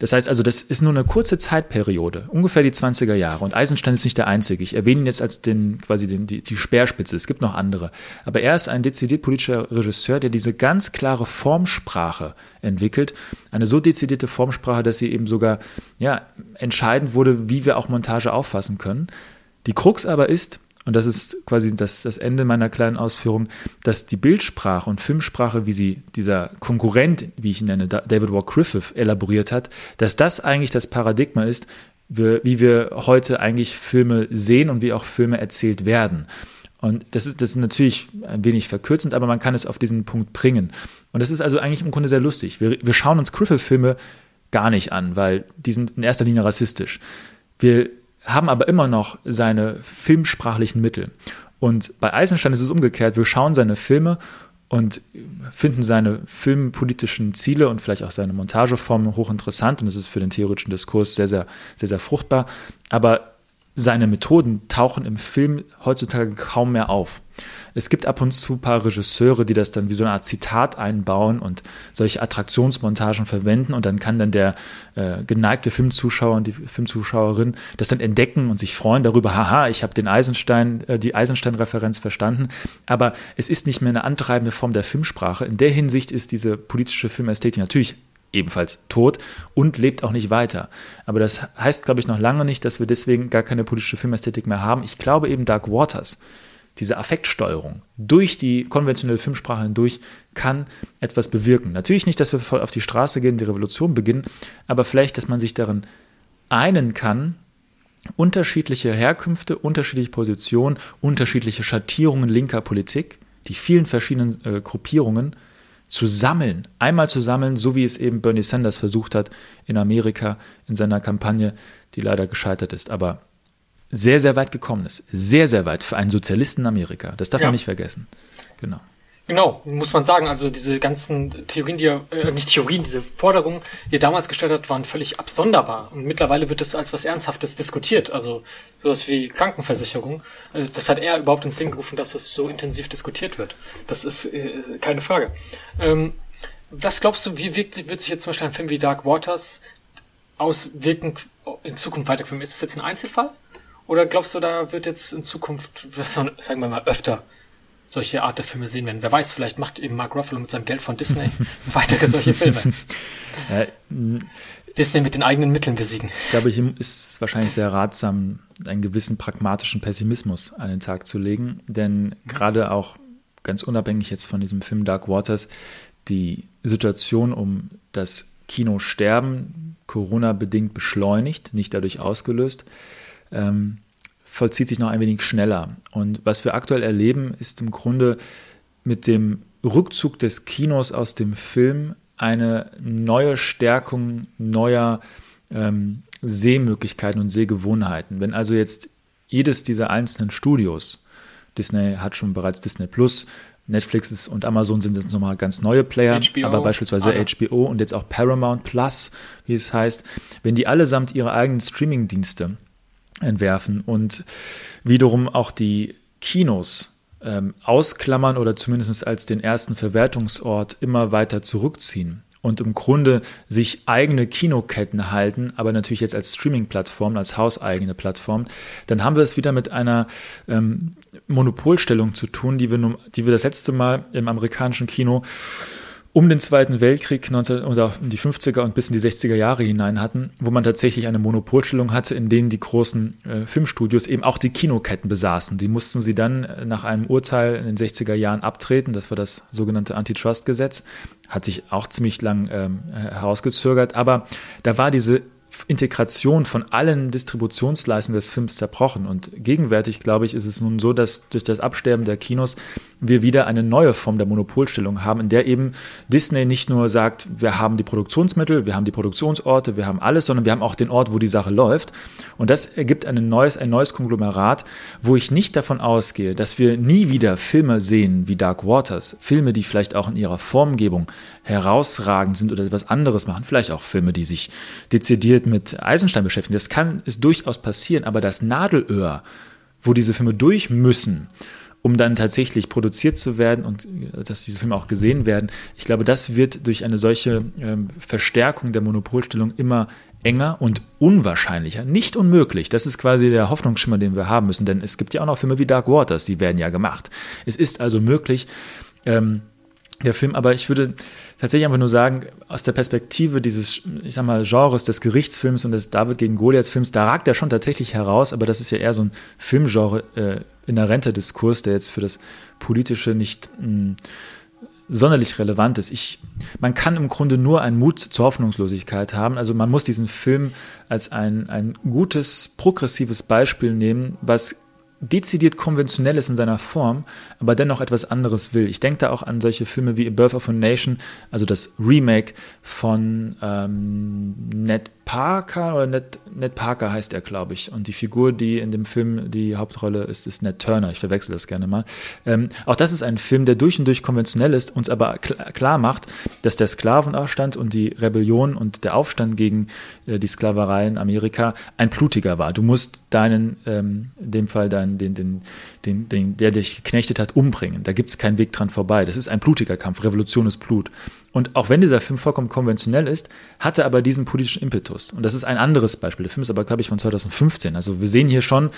Das heißt also, das ist nur eine kurze Zeitperiode, ungefähr die 20er Jahre. Und Eisenstein ist nicht der Einzige. Ich erwähne ihn jetzt als den, quasi den, die, die Speerspitze. Es gibt noch andere. Aber er ist ein dezidiert politischer Regisseur, der diese ganz klare Formsprache entwickelt. Eine so dezidierte Formsprache, dass sie eben sogar, ja, entscheidend wurde, wie wir auch Montage auffassen können. Die Krux aber ist, und das ist quasi das, das Ende meiner kleinen Ausführung, dass die Bildsprache und Filmsprache, wie sie dieser Konkurrent, wie ich ihn nenne, David Walker Griffith, elaboriert hat, dass das eigentlich das Paradigma ist, wie wir heute eigentlich Filme sehen und wie auch Filme erzählt werden. Und das ist, das ist natürlich ein wenig verkürzend, aber man kann es auf diesen Punkt bringen. Und das ist also eigentlich im Grunde sehr lustig. Wir, wir schauen uns Griffith-Filme gar nicht an, weil die sind in erster Linie rassistisch. Wir haben aber immer noch seine filmsprachlichen Mittel. Und bei Eisenstein ist es umgekehrt. Wir schauen seine Filme und finden seine filmpolitischen Ziele und vielleicht auch seine Montageformen hochinteressant und es ist für den theoretischen Diskurs sehr, sehr, sehr, sehr fruchtbar. Aber seine Methoden tauchen im Film heutzutage kaum mehr auf. Es gibt ab und zu ein paar Regisseure, die das dann wie so eine Art Zitat einbauen und solche Attraktionsmontagen verwenden und dann kann dann der äh, geneigte Filmzuschauer und die Filmzuschauerin das dann entdecken und sich freuen darüber, haha, ich habe den Eisenstein, äh, die Eisenstein-Referenz verstanden. Aber es ist nicht mehr eine antreibende Form der Filmsprache. In der Hinsicht ist diese politische Filmästhetik natürlich ebenfalls tot und lebt auch nicht weiter. Aber das heißt, glaube ich, noch lange nicht, dass wir deswegen gar keine politische Filmästhetik mehr haben. Ich glaube eben Dark Waters, diese Affektsteuerung durch die konventionelle Filmsprache hindurch kann etwas bewirken. Natürlich nicht, dass wir voll auf die Straße gehen, die Revolution beginnen, aber vielleicht, dass man sich darin einen kann, unterschiedliche Herkünfte, unterschiedliche Positionen, unterschiedliche Schattierungen linker Politik, die vielen verschiedenen äh, Gruppierungen zu sammeln, einmal zu sammeln, so wie es eben Bernie Sanders versucht hat in Amerika in seiner Kampagne, die leider gescheitert ist, aber sehr, sehr weit gekommen ist. Sehr, sehr weit für einen Sozialisten Amerika. Das darf ja. man nicht vergessen. Genau. Genau, muss man sagen, also diese ganzen Theorien, die er, äh, nicht Theorien, diese Forderungen, die er damals gestellt hat, waren völlig absonderbar. Und mittlerweile wird das als was Ernsthaftes diskutiert. Also sowas wie Krankenversicherung. Also das hat er überhaupt ins Ding gerufen, dass das so intensiv diskutiert wird. Das ist äh, keine Frage. Ähm, was glaubst du, wie wirkt, wird sich jetzt zum Beispiel ein Film wie Dark Waters auswirken in Zukunft weiterführen? Ist das jetzt ein Einzelfall? Oder glaubst du, da wird jetzt in Zukunft, sagen wir mal, öfter solche Art der Filme sehen werden. Wer weiß, vielleicht macht eben Mark Ruffalo mit seinem Geld von Disney [laughs] weitere solche Filme. Ja, Disney mit den eigenen Mitteln besiegen. Ich glaube, hier ist wahrscheinlich sehr ratsam, einen gewissen pragmatischen Pessimismus an den Tag zu legen, denn gerade auch ganz unabhängig jetzt von diesem Film Dark Waters, die Situation um das Kinosterben Corona-bedingt beschleunigt, nicht dadurch ausgelöst. Ähm, vollzieht sich noch ein wenig schneller. Und was wir aktuell erleben, ist im Grunde mit dem Rückzug des Kinos aus dem Film eine neue Stärkung neuer ähm, Sehmöglichkeiten und Sehgewohnheiten. Wenn also jetzt jedes dieser einzelnen Studios, Disney hat schon bereits Disney Plus, Netflix und Amazon sind jetzt nochmal ganz neue Player, HBO, aber beispielsweise ah. HBO und jetzt auch Paramount Plus, wie es heißt, wenn die allesamt ihre eigenen Streaming-Dienste entwerfen und wiederum auch die Kinos ähm, ausklammern oder zumindest als den ersten Verwertungsort immer weiter zurückziehen und im Grunde sich eigene Kinoketten halten, aber natürlich jetzt als Streaming-Plattform, als hauseigene Plattform, dann haben wir es wieder mit einer ähm, Monopolstellung zu tun, die wir, die wir das letzte Mal im amerikanischen Kino um den Zweiten Weltkrieg 19, oder die 50er und bis in die 60er Jahre hinein hatten, wo man tatsächlich eine Monopolstellung hatte, in denen die großen äh, Filmstudios eben auch die Kinoketten besaßen. Die mussten sie dann äh, nach einem Urteil in den 60er Jahren abtreten. Das war das sogenannte Antitrust-Gesetz. Hat sich auch ziemlich lang ähm, herausgezögert. Aber da war diese Integration von allen Distributionsleistungen des Films zerbrochen. Und gegenwärtig, glaube ich, ist es nun so, dass durch das Absterben der Kinos wir wieder eine neue Form der Monopolstellung haben, in der eben Disney nicht nur sagt, wir haben die Produktionsmittel, wir haben die Produktionsorte, wir haben alles, sondern wir haben auch den Ort, wo die Sache läuft. Und das ergibt ein neues, ein neues Konglomerat, wo ich nicht davon ausgehe, dass wir nie wieder Filme sehen wie Dark Waters, Filme, die vielleicht auch in ihrer Formgebung herausragend sind oder etwas anderes machen, vielleicht auch Filme, die sich dezidiert mit Eisenstein beschäftigen. Das kann es durchaus passieren, aber das Nadelöhr, wo diese Filme durch müssen, um dann tatsächlich produziert zu werden und äh, dass diese Filme auch gesehen werden. Ich glaube, das wird durch eine solche ähm, Verstärkung der Monopolstellung immer enger und unwahrscheinlicher. Nicht unmöglich. Das ist quasi der Hoffnungsschimmer, den wir haben müssen, denn es gibt ja auch noch Filme wie Dark Waters, die werden ja gemacht. Es ist also möglich, ähm, der Film, aber ich würde tatsächlich einfach nur sagen, aus der Perspektive dieses, ich sag mal, Genres des Gerichtsfilms und des David gegen Goliath-Films, da ragt er schon tatsächlich heraus, aber das ist ja eher so ein Filmgenre äh, inhärenter Diskurs, der jetzt für das Politische nicht mh, hm, sonderlich relevant ist. Ich, man kann im Grunde nur einen Mut zur Hoffnungslosigkeit haben. Also man muss diesen Film als ein, ein gutes, progressives Beispiel nehmen, was dezidiert konventionell ist in seiner Form, aber dennoch etwas anderes will. Ich denke da auch an solche Filme wie A Birth of a Nation, also das Remake von ähm, Ned Parker oder Ned, Ned Parker heißt er, glaube ich. Und die Figur, die in dem Film die Hauptrolle ist, ist Ned Turner. Ich verwechsel das gerne mal. Ähm, auch das ist ein Film, der durch und durch konventionell ist, uns aber klar, klar macht, dass der Sklavenaufstand und die Rebellion und der Aufstand gegen äh, die Sklaverei in Amerika ein blutiger war. Du musst deinen, ähm, in dem Fall deinen, den, den, den, den, der dich geknechtet hat, umbringen. Da gibt es keinen Weg dran vorbei. Das ist ein blutiger Kampf. Revolution ist Blut. Und auch wenn dieser Film vollkommen konventionell ist, hat er aber diesen politischen Impetus. Und das ist ein anderes Beispiel. Der Film ist aber, glaube ich, von 2015. Also wir sehen hier schon,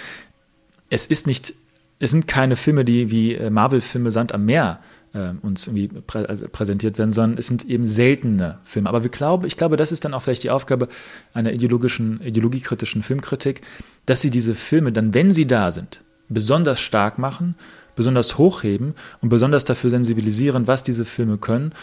es ist nicht, es sind keine Filme, die wie äh, Marvel-Filme Sand am Meer äh, uns irgendwie prä also präsentiert werden, sondern es sind eben seltene Filme. Aber wir glauben, ich glaube, das ist dann auch vielleicht die Aufgabe einer ideologischen, ideologiekritischen Filmkritik, dass sie diese Filme dann, wenn sie da sind, besonders stark machen, besonders hochheben und besonders dafür sensibilisieren, was diese Filme können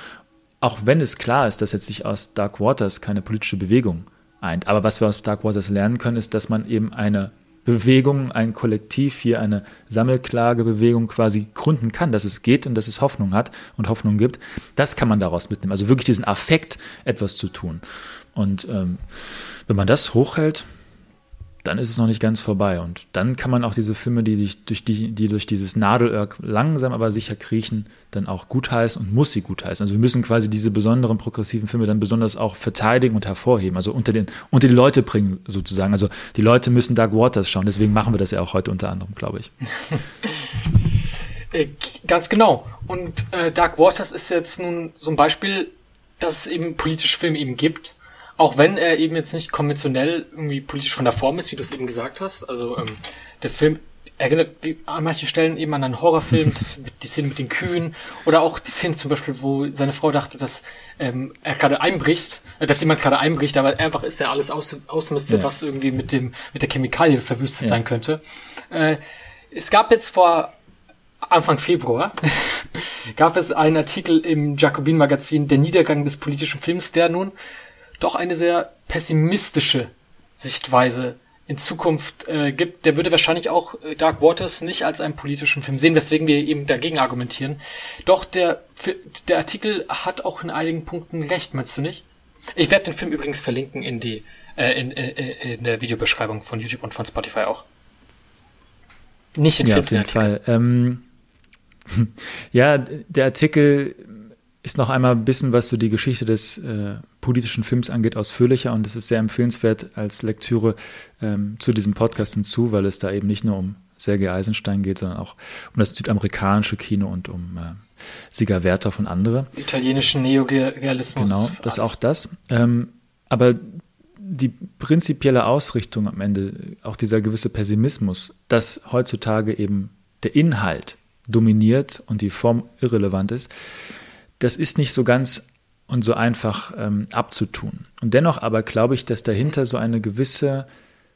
auch wenn es klar ist, dass jetzt sich aus Dark Waters keine politische Bewegung eint. Aber was wir aus Dark Waters lernen können, ist, dass man eben eine Bewegung, ein Kollektiv, hier eine Sammelklagebewegung quasi gründen kann, dass es geht und dass es Hoffnung hat und Hoffnung gibt. Das kann man daraus mitnehmen. Also wirklich diesen Affekt, etwas zu tun. Und ähm, wenn man das hochhält, dann ist es noch nicht ganz vorbei. Und dann kann man auch diese Filme, die durch, die, die durch dieses Nadelöhr langsam aber sicher kriechen, dann auch gutheißen und muss sie gutheißen. Also wir müssen quasi diese besonderen progressiven Filme dann besonders auch verteidigen und hervorheben, also unter, den, unter die Leute bringen sozusagen. Also die Leute müssen Dark Waters schauen, deswegen machen wir das ja auch heute unter anderem, glaube ich. [laughs] Äh, ganz genau. Und äh, Dark Waters ist jetzt nun so ein Beispiel, dass es eben politische Filme eben gibt auch wenn er eben jetzt nicht konventionell irgendwie politisch von der Form ist, wie du es eben gesagt hast. Also ähm, der Film erinnert an manchen Stellen eben an einen Horrorfilm, [laughs] das, die Szene mit den Kühen oder auch die Szene zum Beispiel, wo seine Frau dachte, dass ähm, er gerade einbricht, äh, dass jemand gerade einbricht, aber einfach ist er alles aus, ausmistet, ja. was irgendwie mit dem mit der Chemikalie verwüstet ja. sein könnte. Äh, es gab jetzt vor Anfang Februar [laughs] gab es einen Artikel im Jacobin Magazin Der Niedergang des politischen Films, der nun doch eine sehr pessimistische Sichtweise in Zukunft äh, gibt, der würde wahrscheinlich auch äh, Dark Waters nicht als einen politischen Film sehen, weswegen wir eben dagegen argumentieren. Doch der, der Artikel hat auch in einigen Punkten recht, meinst du nicht? Ich werde den Film übrigens verlinken in die äh, in, in, äh, äh, in der Videobeschreibung von YouTube und von Spotify auch. Nicht den ja, Film, auf jeden Fall. Ähm, [laughs] ja, der Artikel ist noch einmal ein bisschen, was so die Geschichte des äh, politischen Films angeht, ausführlicher und es ist sehr empfehlenswert als Lektüre ähm, zu diesem Podcast hinzu, weil es da eben nicht nur um Sergei Eisenstein geht, sondern auch um das südamerikanische Kino und um äh, Siga Werthoff und andere. Italienischen Neorealismus. Genau, das ist auch das. Ähm, aber die prinzipielle Ausrichtung am Ende, auch dieser gewisse Pessimismus, dass heutzutage eben der Inhalt dominiert und die Form irrelevant ist, das ist nicht so ganz und so einfach ähm, abzutun. Und dennoch aber glaube ich, dass dahinter so eine gewisse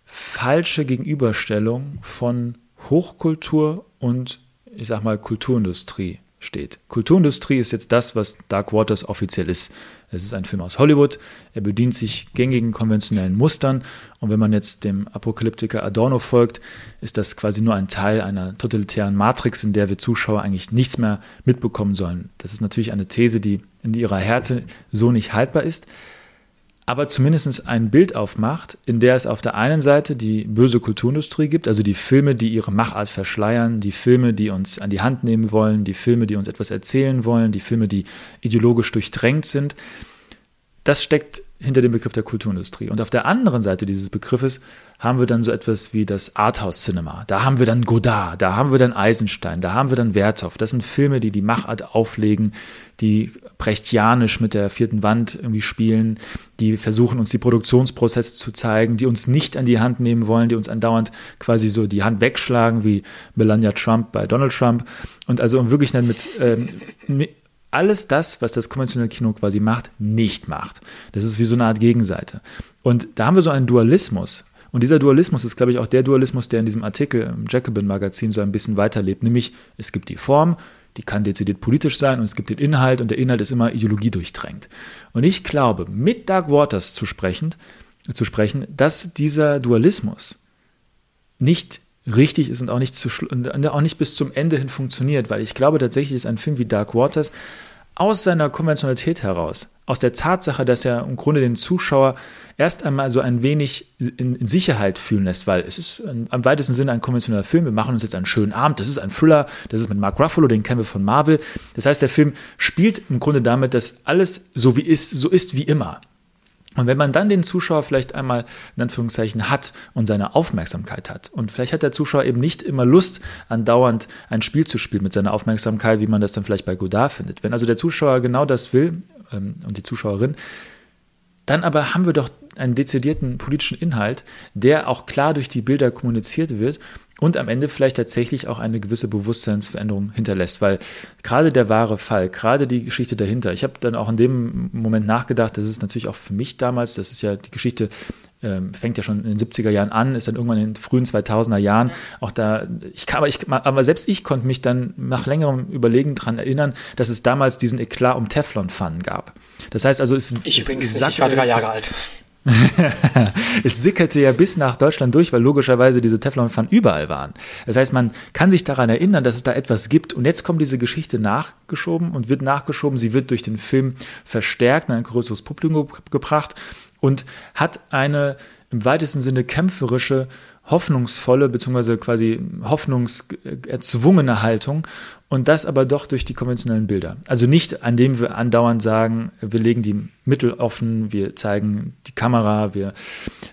falsche Gegenüberstellung von Hochkultur und ich sag mal Kulturindustrie steht. Kulturindustrie ist jetzt das, was Dark Waters offiziell ist. Es ist ein Film aus Hollywood, er bedient sich gängigen konventionellen Mustern und wenn man jetzt dem Apokalyptiker Adorno folgt, ist das quasi nur ein Teil einer totalitären Matrix, in der wir Zuschauer eigentlich nichts mehr mitbekommen sollen. Das ist natürlich eine These, die in ihrer Härte so nicht haltbar ist aber zumindest ein Bild aufmacht, in der es auf der einen Seite die böse Kulturindustrie gibt, also die Filme, die ihre Machart verschleiern, die Filme, die uns an die Hand nehmen wollen, die Filme, die uns etwas erzählen wollen, die Filme, die ideologisch durchdrängt sind. Das steckt hinter dem Begriff der Kulturindustrie. Und auf der anderen Seite dieses Begriffes haben wir dann so etwas wie das Arthouse-Cinema. Da haben wir dann Godard, da haben wir dann Eisenstein, da haben wir dann Werthoff. Das sind Filme, die die Machart auflegen, die brechtianisch mit der vierten Wand irgendwie spielen, die versuchen uns die Produktionsprozesse zu zeigen, die uns nicht an die Hand nehmen wollen, die uns andauernd quasi so die Hand wegschlagen wie Melania Trump bei Donald Trump. Und also wirklich dann mit, ähm, alles das, was das konventionelle Kino quasi macht, nicht macht. Das ist wie so eine Art Gegenseite. Und da haben wir so einen Dualismus. Und dieser Dualismus ist, glaube ich, auch der Dualismus, der in diesem Artikel im Jacobin-Magazin so ein bisschen weiterlebt. Nämlich, es gibt die Form, die kann dezidiert politisch sein und es gibt den Inhalt und der Inhalt ist immer Ideologie durchdrängt. Und ich glaube, mit Dark Waters zu sprechen, zu sprechen, dass dieser Dualismus nicht richtig ist und auch nicht, zu, auch nicht bis zum Ende hin funktioniert, weil ich glaube tatsächlich ist ein Film wie Dark Waters aus seiner Konventionalität heraus, aus der Tatsache, dass er im Grunde den Zuschauer erst einmal so ein wenig in, Sicherheit fühlen lässt, weil es ist am weitesten Sinne ein konventioneller Film. Wir machen uns jetzt einen schönen Abend. Das ist ein Thriller. Das ist mit Mark Ruffalo, den kennen wir von Marvel. Das heißt, der Film spielt im Grunde damit, dass alles so wie ist, so ist wie immer. Und wenn man dann den Zuschauer vielleicht einmal in Anführungszeichen hat und seine Aufmerksamkeit hat und vielleicht hat der Zuschauer eben nicht immer Lust, andauernd ein Spiel zu spielen mit seiner Aufmerksamkeit, wie man das dann vielleicht bei Godard findet. Wenn also der Zuschauer genau das will ähm, und die Zuschauerin, dann aber haben wir doch einen dezidierten politischen Inhalt, der auch klar durch die Bilder kommuniziert wird und am Ende vielleicht tatsächlich auch eine gewisse Bewusstseinsveränderung hinterlässt, weil gerade der wahre Fall, gerade die Geschichte dahinter, ich habe dann auch in dem Moment nachgedacht, das ist natürlich auch für mich damals, das ist ja die Geschichte ähm, fängt ja schon in den 70er Jahren an, ist dann irgendwann in den frühen 2000er Jahren auch da, ich kann, aber, ich, aber selbst ich konnte mich dann nach längerem Überlegen daran erinnern, dass es damals diesen Eklat um Teflon-Pfannen gab. Das heißt also, es, ich, es, es ich war drei Jahre alt. [laughs] es sickerte ja bis nach Deutschland durch, weil logischerweise diese Teflonpfannen überall waren. Das heißt, man kann sich daran erinnern, dass es da etwas gibt. Und jetzt kommt diese Geschichte nachgeschoben und wird nachgeschoben. Sie wird durch den Film verstärkt, in ein größeres Publikum gebracht und hat eine im weitesten Sinne kämpferische hoffnungsvolle bzw. quasi hoffnungserzwungene Haltung und das aber doch durch die konventionellen Bilder. Also nicht, an dem wir andauernd sagen, wir legen die Mittel offen, wir zeigen die Kamera, wir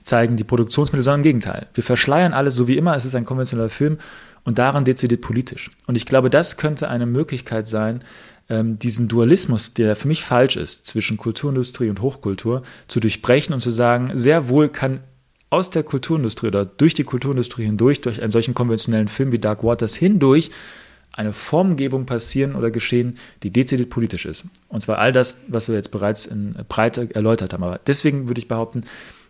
zeigen die Produktionsmittel, sondern im Gegenteil. Wir verschleiern alles so wie immer, es ist ein konventioneller Film und daran dezidiert politisch. Und ich glaube, das könnte eine Möglichkeit sein, ähm, diesen Dualismus, der für mich falsch ist, zwischen Kulturindustrie und Hochkultur, zu durchbrechen und zu sagen, sehr wohl kann aus der Kulturindustrie oder durch die Kulturindustrie hindurch, durch einen solchen konventionellen Film wie Dark Waters hindurch, eine Formgebung passieren oder geschehen, die dezidiert politisch ist. Und zwar all das, was wir jetzt bereits in Breite erläutert haben. Aber deswegen würde ich behaupten,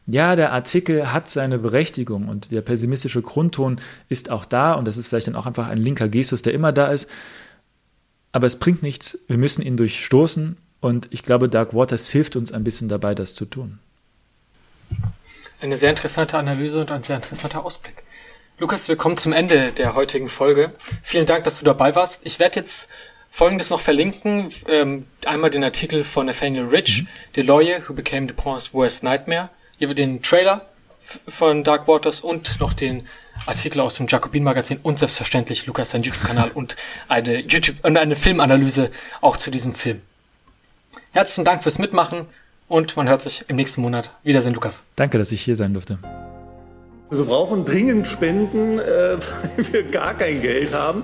ja, der Artikel hat seine Berechtigung und der pessimistische Grundton ist auch da und das ist vielleicht dann auch einfach ein linker Gestus, der immer da ist. Aber es bringt nichts, wir müssen ihn durchstoßen und ich glaube, Dark Waters hilft uns ein bisschen dabei, das zu tun. Eine sehr interessante Analyse und ein sehr interessanter Ausblick. Lukas, wir kommen zum Ende der heutigen Folge. Vielen Dank, dass du dabei warst. Ich werde jetzt Folgendes noch verlinken. Ähm, einmal den Artikel von Nathaniel Rich, mhm. The Lawyer Who Became Dupont's Worst Nightmare. Hier den Trailer von Dark Waters und noch den Artikel aus dem Jacobin Magazin und selbstverständlich Lukas sein YouTube-Kanal [laughs] und eine YouTube und eine Filmanalyse auch zu diesem Film. Herzlichen Dank fürs Mitmachen und man hört sich im nächsten Monat. Wiedersehen, Lukas. Danke, dass ich hier sein durfte. Wir brauchen dringend Spenden, äh, [laughs] weil wir gar kein Geld haben.